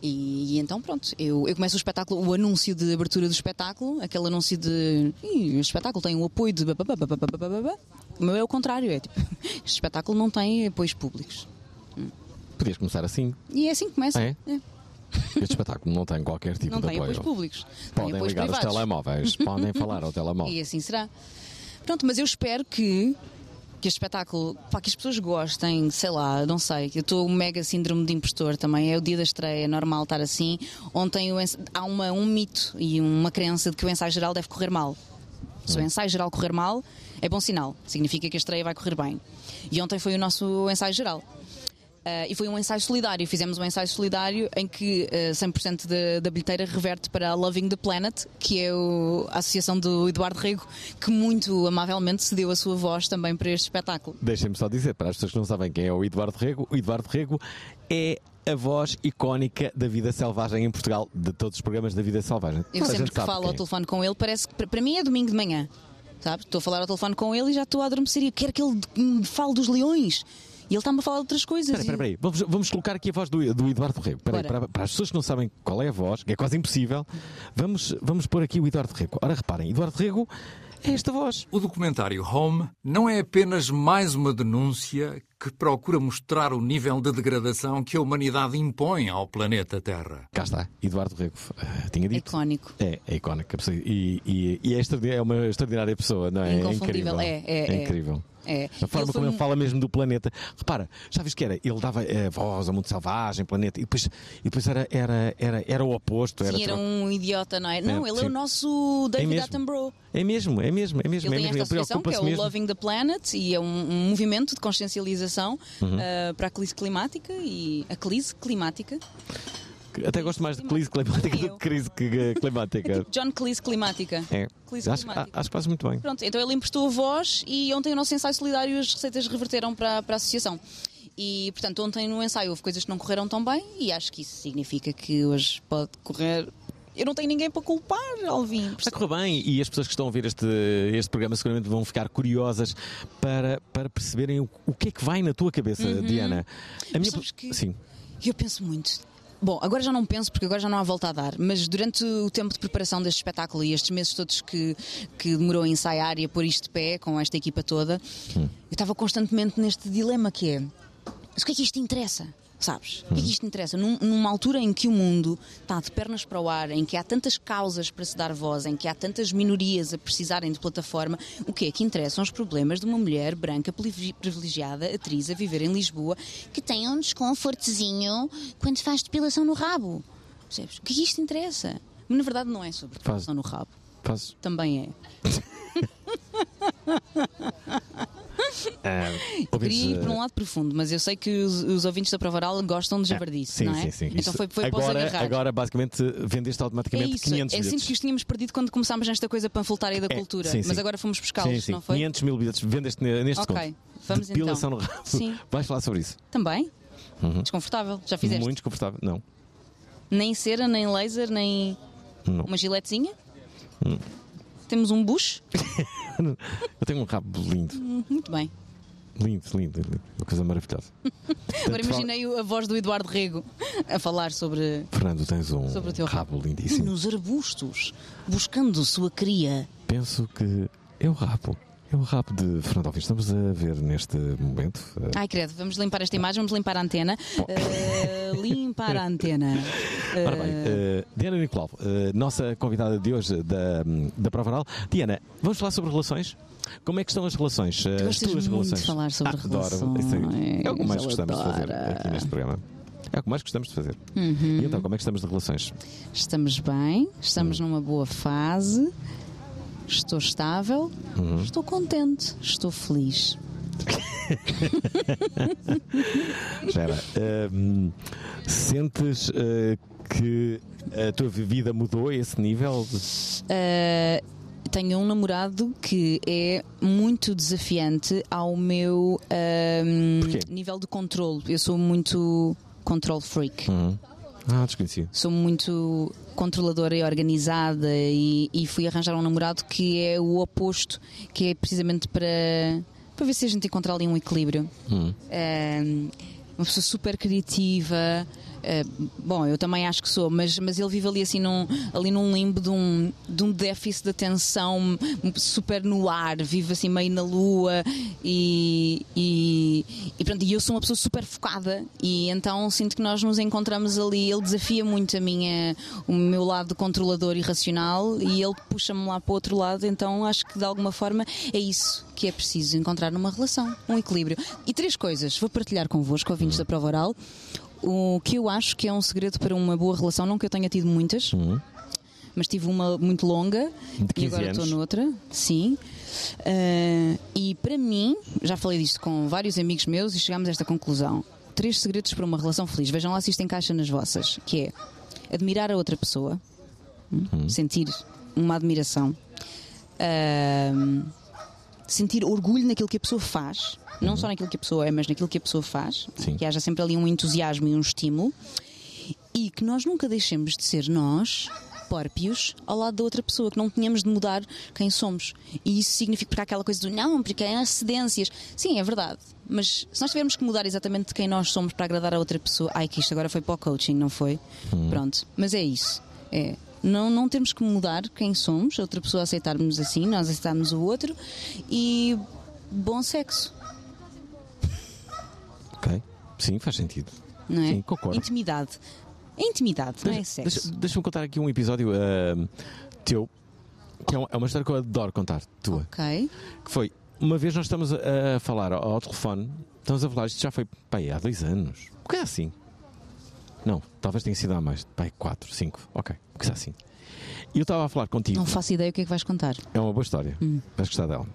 E, e, então pronto, eu, eu, começo o espetáculo, o anúncio de abertura do espetáculo, aquele anúncio de o espetáculo tem o um apoio de o meu é o contrário, é tipo, este espetáculo não tem apoios públicos. Hum. Podias começar assim. E é assim que começa. Ah, é? É. Este espetáculo não tem qualquer tipo não de apoio. Não tem apoios públicos. Podem apoios ligar privados. os telemóveis, podem falar ao telemóvel. E assim será. Pronto, mas eu espero que que este espetáculo, pá, que as pessoas gostem, sei lá, não sei, eu estou um mega síndrome de impostor também, é o dia da estreia, é normal estar assim. Ontem há uma, um mito e uma crença de que o ensaio geral deve correr mal. Se o ensaio geral correr mal, é bom sinal, significa que a estreia vai correr bem. E ontem foi o nosso ensaio geral. Ah, e foi um ensaio solidário. Fizemos um ensaio solidário em que ah, 100% da, da bilheteira reverte para a Loving the Planet, que é o- a associação do Eduardo Rego, que muito amavelmente cedeu a sua voz também para este espetáculo. Deixem-me só dizer, para as pessoas que não sabem quem é o Eduardo Rego, o Eduardo Rego é a voz icónica da vida selvagem em Portugal, de todos os programas da vida selvagem. Eu sempre que falo quem ao é. telefone com ele, parece que para- mim é domingo de manhã. Sabe? Estou a falar ao telefone com ele e já estou a adormecer. E eu quero que ele me fale dos leões. E ele está-me a falar de outras coisas. Espera, espera, espera aí. Vamos, vamos colocar aqui a voz do, do Eduardo Rego. Espera aí, Bora. para, para as pessoas que não sabem qual é a voz, que é quase impossível, vamos, vamos pôr aqui o Eduardo Rego. Ora, reparem, Eduardo Rego é esta voz. O documentário Home não é apenas mais uma denúncia que procura mostrar o nível de degradação que a humanidade impõe ao planeta Terra. Cá está, Eduardo Rego. eh, tinha dito. Icónico. É, é icónica. E, e, e é, é uma extraordinária pessoa, não é? É É, incrível. é, é. incrível. É. A forma Ele como ele um- fala mesmo do planeta. Repara, já viste que era? Ele dava eh, voz ao mundo selvagem, planeta, e depois, e depois era, era, era, era o oposto. Era, Sim, era um idiota, não é? Não, ele é sim. o nosso David mesmo. Attenborough. É mesmo, é mesmo, é mesmo. Ele é tem mesmo. esta associação que é o mesmo. Loving the Planet e é um, um movimento de consciencialização Uhum. ah, para a crise climática e a crise climática. Até gosto mais de crise climática do que crise climática. John Cleese Climática. É. Acho, climática. acho que faz muito bem. Pronto, então ele emprestou a voz e ontem o nosso ensaio solidário as receitas reverteram para, para a associação. E, portanto, ontem no ensaio houve coisas que não correram tão bem e acho que isso significa que hoje pode correr. Eu não tenho ninguém para culpar, Alvin. Está a correr bem e as pessoas que estão a ouvir este, este programa seguramente vão ficar curiosas para, para perceberem o, o que é que vai na tua cabeça, Diana. A sabes que- Sim. Eu penso muito. Bom, agora já não penso porque agora já não há volta a dar, mas durante o tempo de preparação deste espetáculo e estes meses todos que, que demorou a ensaiar e a pôr isto de pé com esta equipa toda, eu estava constantemente neste dilema que é: mas o que é que isto interessa? Sabes? O que é que isto interessa? Num- numa altura em que o mundo está de pernas para o ar, em que há tantas causas para se dar voz, em que há tantas minorias a precisarem de plataforma, o que é que interessam os problemas de uma mulher branca privi- privilegiada, atriz, a viver em Lisboa, que tem um desconfortezinho quando faz depilação no rabo? Percebes? O que é que isto interessa? Mas na verdade não é sobre Faz. depilação no rabo. Faz. Também é. ah, Queria ir por um lado profundo, mas eu sei que os, os ouvintes da Prova Oral gostam de javardice, Sim, não é? sim, sim. Então foi, foi para os agora, agarrar. agora, basicamente, vendeste É automaticamente isso, 500 é bilhetes. sinto que os tínhamos perdido quando começámos nesta coisa panfletária da É, cultura, sim, mas agora fomos buscá-los, sim. não foi? 500 mil bilhetes vendeste ne- neste Ok, vamos Depilação então. no rabo. Sim. Vais falar sobre isso. Também? Desconfortável, já fizeste? Muito desconfortável. Não. Nem cera, nem laser, nem Não. uma giletezinha? Temos um bucho? Eu tenho um rabo lindo. Muito bem. Lindo, lindo, lindo. Uma coisa maravilhosa. Agora imaginei a voz do Eduardo Rego a falar sobre Fernando, tens um Sobre o teu rabo lindíssimo. nos arbustos, buscando sua cria. Penso que é o rabo. É o rabo de Fernando Alves. Estamos a ver neste momento. eh, Ai, credo, vamos limpar esta imagem, vamos limpar a antena. Uh, limpar a antena. Uh, Ora bem, eh, Diana Nicolau, nossa convidada de hoje da, da Prova Oral. Diana, vamos falar sobre relações? Como é que estão as relações? as tuas de relações? falar sobre Ah, adoro. relações. Isso é, o que mais gostamos de fazer aqui neste programa. É o que mais gostamos de fazer. Uhum. E então, como é que estamos de relações? Estamos bem, estamos Hum. numa boa fase, estou estável, Uhum. estou contente, estou feliz. Gera, ehm, sentes eh, que a tua vida mudou a esse nível? Uh, tenho um namorado que é muito desafiante ao meu Porquê? nível de controle. Eu sou muito control freak. Ah, desconhecido. Sou muito controladora e organizada e, e fui arranjar um namorado que é o oposto, que é precisamente para, para ver se a gente encontrar ali um equilíbrio. Um, uma pessoa super criativa. Uh, bom, eu também acho que sou, mas, mas ele vive ali assim num, ali num limbo de um, de um déficit de atenção super no ar, vive assim meio na lua e, e, e pronto, e eu sou uma pessoa super focada e então sinto que nós nos encontramos ali, ele desafia muito a minha, o meu lado controlador e racional e ele puxa-me lá para o outro lado, então acho que de alguma forma é isso que é preciso encontrar numa relação, um equilíbrio. E três coisas, vou partilhar convosco, ouvintes da prova oral, o que eu acho que é um segredo para uma boa relação, não que eu tenha tido muitas, mas tive uma muito longa e 15 agora estou noutra, sim. Ah, e para mim, já falei disto com vários amigos meus e chegámos a esta conclusão. Três segredos para uma relação feliz. Vejam lá se isto encaixa nas vossas, que é admirar a outra pessoa, hum, sentir uma admiração, ah, sentir orgulho naquilo que a pessoa faz, não só naquilo que a pessoa é, mas naquilo que a pessoa faz, Sim. que haja sempre ali um entusiasmo e um estímulo, e que nós nunca deixemos de ser nós próprios ao lado da outra pessoa, que não tínhamos de mudar quem somos. E isso significa porque há aquela coisa do não, porque há cedências. Sim, é verdade. Mas se nós tivermos que mudar exatamente de quem nós somos para agradar a outra pessoa. Ai, que isto agora foi para o coaching, não foi? Pronto. Mas é isso. É. Não, não temos que mudar quem somos, a outra pessoa aceitarmos assim, nós aceitarmos o outro e bom sexo. Sim, faz sentido. não é? Sim, concordo. Intimidade. É intimidade, não é Deixa- sexo. deixa- Deixa-me contar aqui um episódio ah, teu, que é um- é uma história que eu adoro contar, tua. Ok. Que foi, uma vez nós estamos a, a falar ao, ao telefone, estamos a falar, isto já foi pá, aí há dois anos. O que é assim? Não, talvez tenha sido há mais, pá, quatro, cinco, ok, o que é assim? E eu estava a falar contigo. Não faço ideia o que é que vais contar. É uma boa história. Vais gostar dela.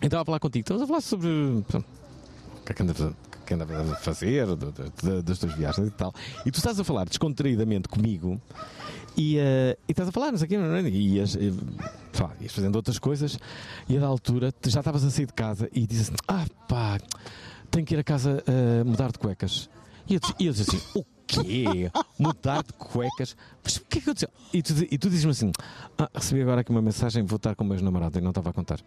Eu estava a falar contigo, estamos a falar sobre pronto, o que é que andas a- o que andas a fazer, do- do- das tuas viagens e tal. E tu estás a falar descontraídamente comigo e, eh, e estás a falar, não sei o quê, não e ias, eh, sei lá, ias fazendo outras coisas e a da altura tu já estavas a sair de casa e dizes assim, ah pá, tenho que ir a casa eh, mudar de cuecas. E eu, e disse assim, o quê? Mudar de cuecas? Mas o que é que eu? E tu, e tu dizes-me assim, ah, recebi agora aqui uma mensagem, vou estar com o meu namorado e não estava a contar.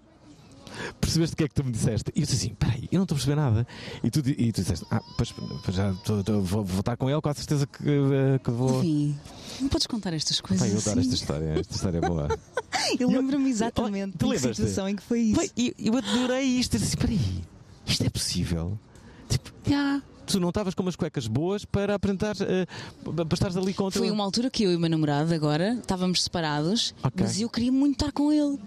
Percebeste o que é que tu me disseste? E eu disse assim: peraí, eu não estou a perceber nada. E tu, e tu disseste: ah, pois, já tô- tô- vou, vou estar com ele, com a certeza que, eh, que vou. Enfim, não podes contar estas coisas. Pai, eu adoro assim. esta história, esta história é boa. Eu lembro-me exatamente Oh, tu da situação em que foi isso. Pai, eu, eu adorei isto. Eu disse: peraí, isto é possível? Tipo, já. Tu não estavas com umas cuecas boas para apresentar, eh, para estares ali com. Foi uma altura que eu e o meu namorado agora estávamos separados, Ok. mas eu queria muito estar com ele.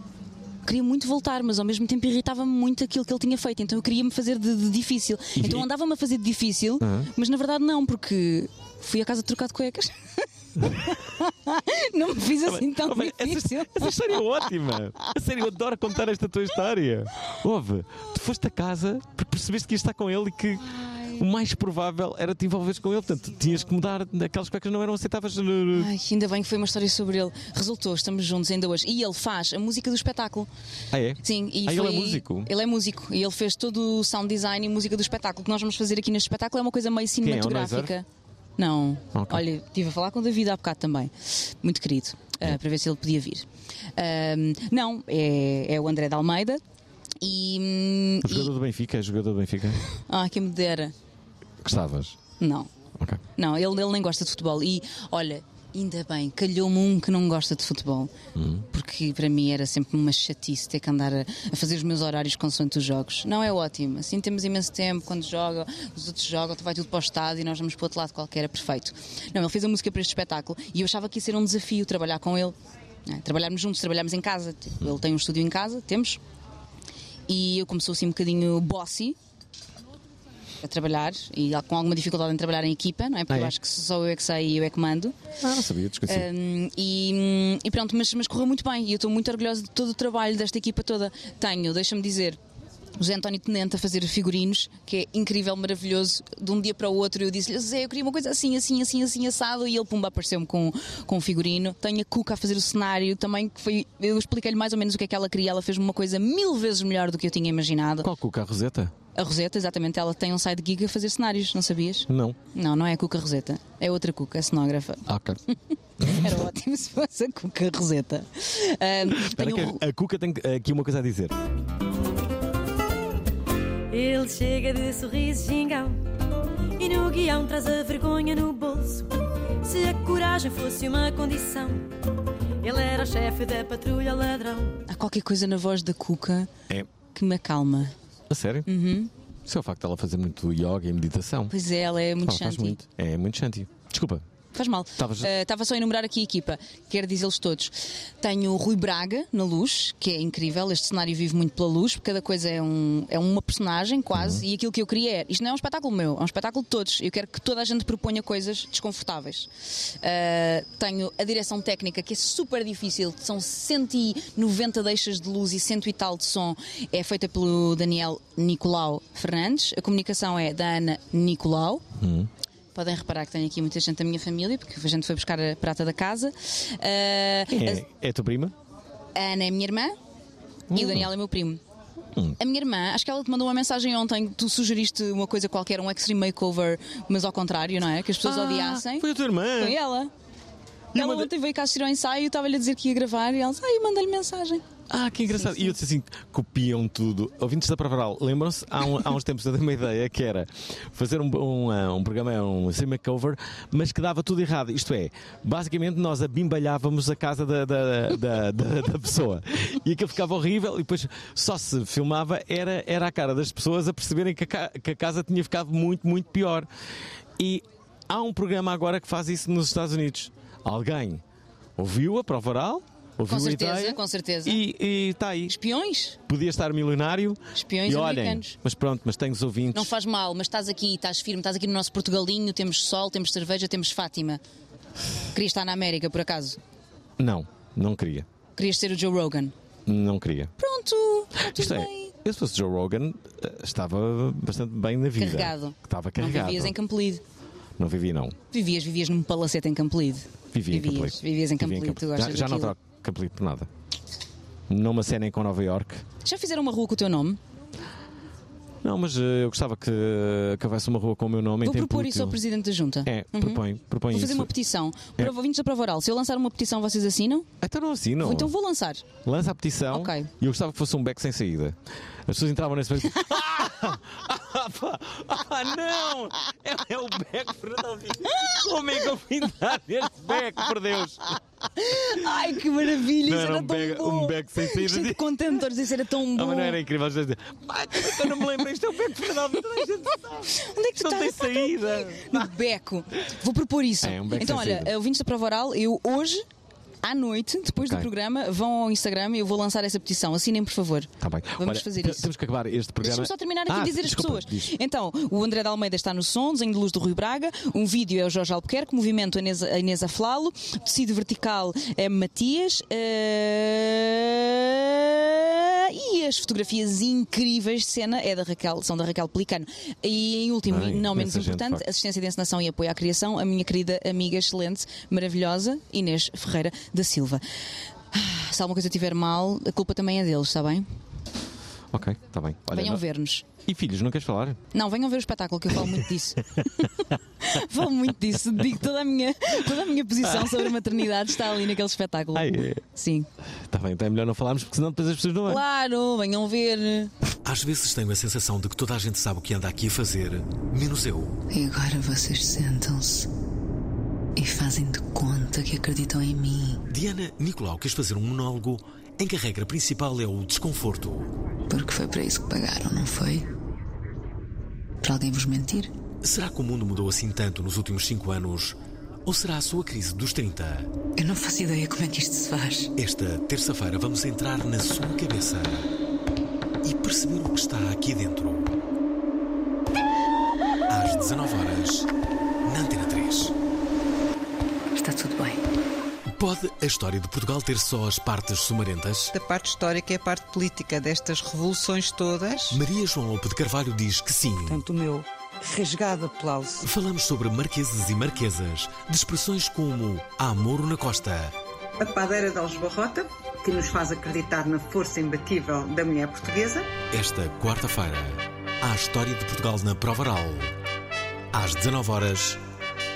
Queria muito voltar, mas ao mesmo tempo irritava-me muito aquilo que ele tinha feito, então eu queria-me fazer de, de difícil. E- Então andava-me a fazer de difícil, mas na verdade não, porque fui a casa trocar de cuecas. não me fiz assim tão bem, difícil. essa, essa história é ótima. A sério, eu adoro contar esta tua história. Ouve, tu foste a casa porque percebeste que ias estar com ele e que o mais provável era te envolveres com ele. Portanto, tinhas que mudar. Aquelas cuecas não eram aceitáveis. Ai, ainda bem que foi uma história sobre ele. Resultou, estamos juntos ainda hoje. E ele faz a música do espetáculo. Ah, é? Sim, e Ah, ele foi... é músico? Ele é músico e ele fez todo o sound design e música do espetáculo. O que nós vamos fazer aqui neste espetáculo é uma coisa meio é? Cinematográfica. Não. Ok. Olha, estive a falar com o David há bocado também. Muito querido. ah, para ver se ele podia vir. Ahm, não, é, é o André de Almeida. E. hum, O jogador do Benfica, é jogador do Benfica. e ah, quem me dera. Gostavas? Não. Ok. Não, ele, ele nem gosta de futebol. E olha, ainda bem, calhou-me um que não gosta de futebol. Porque para mim era sempre uma chatice ter que andar a, a fazer os meus horários consoante os jogos. Não é ótimo. Assim temos imenso tempo quando joga, os outros jogam, vai tudo para o estádio e nós vamos para o outro lado qualquer. É perfeito. Não, ele fez a música para este espetáculo e eu achava que ia ser um desafio trabalhar com ele. é? Trabalharmos juntos, trabalharmos em casa. Ele tem um estúdio em casa, temos. E eu começou assim um bocadinho bossy a trabalhar e com alguma dificuldade em trabalhar em equipa, não é? Porque Ah, eu é? acho que só eu é que sei e eu é que mando. Ah, não sabia, desconheci. Hum, e, e pronto, mas, mas correu muito bem e eu estou muito orgulhosa de todo o trabalho desta equipa toda. Tenho, deixa-me dizer. O Zé António Tenente a fazer figurinos, que é incrível, maravilhoso. De um dia para o outro eu disse-lhe, Zé, eu queria uma coisa assim, assim, assim, assim, assado. E ele, pumba, apareceu-me com, com um figurino. Tenho a Cuca a fazer o cenário também, que foi. Eu expliquei-lhe mais ou menos o que é que ela queria. Ela fez-me uma coisa mil vezes melhor do que eu tinha imaginado. Qual Cuca? A Roseta? A Roseta, exatamente, ela tem um site gig a fazer cenários, não sabias? Não. Não, não é a Cuca Roseta, é outra Cuca, a cenógrafa. Ah, ok. Era ótimo se fosse a Cuca Roseta. Tenho que a Cuca tem aqui uma coisa a dizer. Ele chega de sorriso gingão e no guião traz a vergonha no bolso. Se a coragem fosse uma condição, ele era o chefe da patrulha ladrão. Há qualquer coisa na voz da Cuca É. que me acalma. A sério? Uhum. Isso é o facto dela fazer muito yoga e meditação. Pois é, ela é muito Ela muito. É muito shanty. Desculpa. Faz mal. Ah, Estava só a enumerar aqui a equipa, quero dizê-los todos. Tenho o Rui Braga na luz, que é incrível. Este cenário vive muito pela luz, porque cada coisa é, um, é uma personagem quase. Uhum. E aquilo que eu queria é: isto não é um espetáculo meu, é um espetáculo de todos. Eu quero que toda a gente proponha coisas desconfortáveis. Ah, tenho a direção técnica, que é super difícil, são 190 deixas de luz e 100 e tal de som. É feita pelo Daniel Nicolau Fernandes. A comunicação é da Ana Nicolau. Podem reparar que tenho aqui muita gente da minha família, porque a gente foi buscar a prata da casa. Ah, É, é a tua prima? a Ana é minha irmã e o Daniel é meu primo. A minha irmã, acho que ela te mandou uma mensagem ontem. Tu sugeriste uma coisa qualquer, um extreme makeover, mas ao contrário, não é? Que as pessoas Ah, odiassem. Foi a tua irmã. Foi ela. E Ela uma de- ontem veio cá assistir ao ensaio e estava-lhe a dizer que ia gravar e ela disse, ai, eu mandei-lhe mensagem. Ah, que engraçado. E eu disse assim: copiam tudo. Ouvintes da Pravaral, lembram-se? Há, um- há uns tempos eu dei uma ideia que era fazer um, um, ah, um programa, um sim makeover, mas que dava tudo errado. Isto é, basicamente nós abimbalhávamos a casa da, da, da, da- da pessoa e aquilo ficava horrível e depois só se filmava era, era a cara das pessoas a perceberem que a, que a casa tinha ficado muito, muito pior. E há um programa agora que faz isso nos Estados Unidos. Alguém ouviu a prova oral? Ouviu Com a certeza, ideia, com certeza. E está aí. Espiões? Podia estar milionário. Espiões e olhem, americanos. Mas pronto, mas tenho os ouvintes. Não faz mal, mas estás aqui, estás firme, estás aqui no nosso Portugalinho, temos sol, temos cerveja, temos Fátima. Querias estar na América, por acaso? Não, não queria. Querias ser o Joe Rogan? Não queria. Pronto, Isto é, bem. eu se fosse Joe Rogan, eh, estava bastante bem na vida. Carregado. Estava Não carregado. vivias em Campolide. Não vivi, não. Vivias, vivias num palacete em Campolide. Vivi em Vivias, Campolide. vivias em Campolide, tu Campolide. gostas Já, já não troco Campolide por nada. Não me acenem com Nova York. Já fizeram uma rua com o teu nome? Não, mas eh, eu gostava que, que houvesse uma rua com o meu nome Vou propor isso útil. ao Presidente da Junta. É, Uhum. propõe, propõe Vou fazer isso. uma petição. É. Para ouvintes da prova oral, se eu lançar uma petição, vocês assinam? Então não não. Então vou lançar. Lança a petição Ok. e eu gostava que fosse um beco sem saída. As pessoas entravam nesse beco. ah, ah, ah, não! É, é o beco, Fernando Alvim. Como é que eu vim dar neste beco, por Deus? Ai, que maravilha! Não, isso era um tão beco- bom. um beco sem saída. Cheio de contentores, isso era tão bom. Ah, mas não era incrível. "Pá, como é que eu não me lembro? Isto é o beco sabe. Onde é que tu Não tem estás? Pá, saída. No beco. Vou propor isso. É, um beco então, sem olha, saída. ouvintes da prova oral, eu hoje. À noite, depois do Ok. programa, vão ao Instagram e eu vou lançar essa petição. Assinem, por favor. Tá bem. Vamos Olha, fazer isso. Temos que acabar este programa. Deixa-me só terminar aqui Ah, e dizer desculpa, as diz. pessoas. Então, o André de Almeida está no som, desenho de luz do Rui Braga, um vídeo é o Jorge Albuquerque, movimento a Inês, a Inês Aflalo, tecido vertical é Matias. eh, E as fotografias incríveis de cena é da Raquel, são da Raquel Pelicano. E em último, e não menos gente, importante, facto. assistência de encenação e apoio à criação, a minha querida amiga excelente, maravilhosa, Inês Ferreira da Silva. Ah, Se alguma coisa estiver mal, a culpa também é deles, está bem? Ok, está bem. Olha, Venham ver-nos. E filhos, não queres falar? Não, venham ver o espetáculo, que eu falo muito disso. falo muito disso. Digo toda a minha, toda a minha posição sobre a maternidade está ali naquele espetáculo. Ai, é. Sim. Está bem, então é melhor não falarmos, porque senão depois as pessoas não vão. Claro, venham ver. Às vezes tenho a sensação de que toda a gente sabe o que anda aqui a fazer, menos eu. E agora vocês sentam-se e fazem de conta que acreditam em mim. Diana Nicolau quis fazer um monólogo em que a regra principal é o desconforto. Porque foi para isso que pagaram, não foi? Para alguém vos mentir? Será que o mundo mudou assim tanto nos últimos cinco anos? Ou será a sua crise dos 30? Eu não faço ideia como é que isto se faz. Esta terça-feira vamos entrar na sua cabeça e perceber o que está aqui dentro. Às 19 horas, na Antena 3. Está tudo bem. Pode a história de Portugal ter só as partes sumarentas? Da parte histórica e a parte política destas revoluções todas. Maria João Lope de Carvalho diz que sim. Portanto, o meu rasgado aplauso. Falamos sobre marqueses e marquesas, de expressões como amor na costa, A padeira de Algebarrota, que nos faz acreditar na força imbatível da mulher portuguesa. Esta quarta-feira, há a história de Portugal na prova oral. Às 19 horas,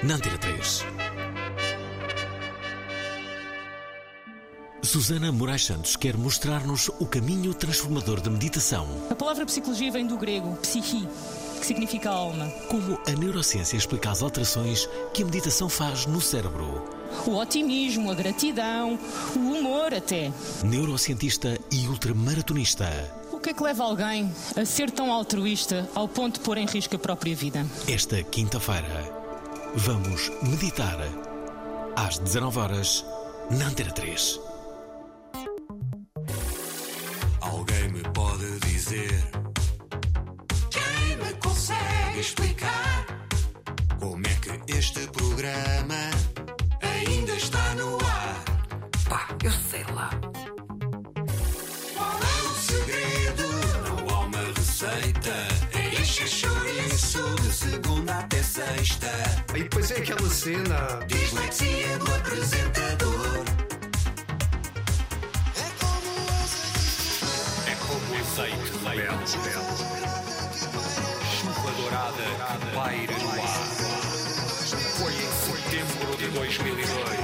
na Antena 3. Susana Moraes Santos quer mostrar-nos o caminho transformador da meditação. A palavra psicologia vem do grego psihi, que significa alma. Como a neurociência explica as alterações que a meditação faz no cérebro. O otimismo, a gratidão, o humor até. Neurocientista e ultramaratonista. O que é que leva alguém a ser tão altruísta ao ponto de pôr em risco a própria vida? Esta quinta-feira, vamos meditar. Às 19 horas, na Antena 3. Este programa. Ainda está no ar. Pá, eu sei lá. Qual é o segredo? Não há uma receita. É encher chouriço de segunda até sexta. E depois é aquela cena. Dislexia do apresentador. É como azeite. De belo, Chuva dourada que paira no ar. 2002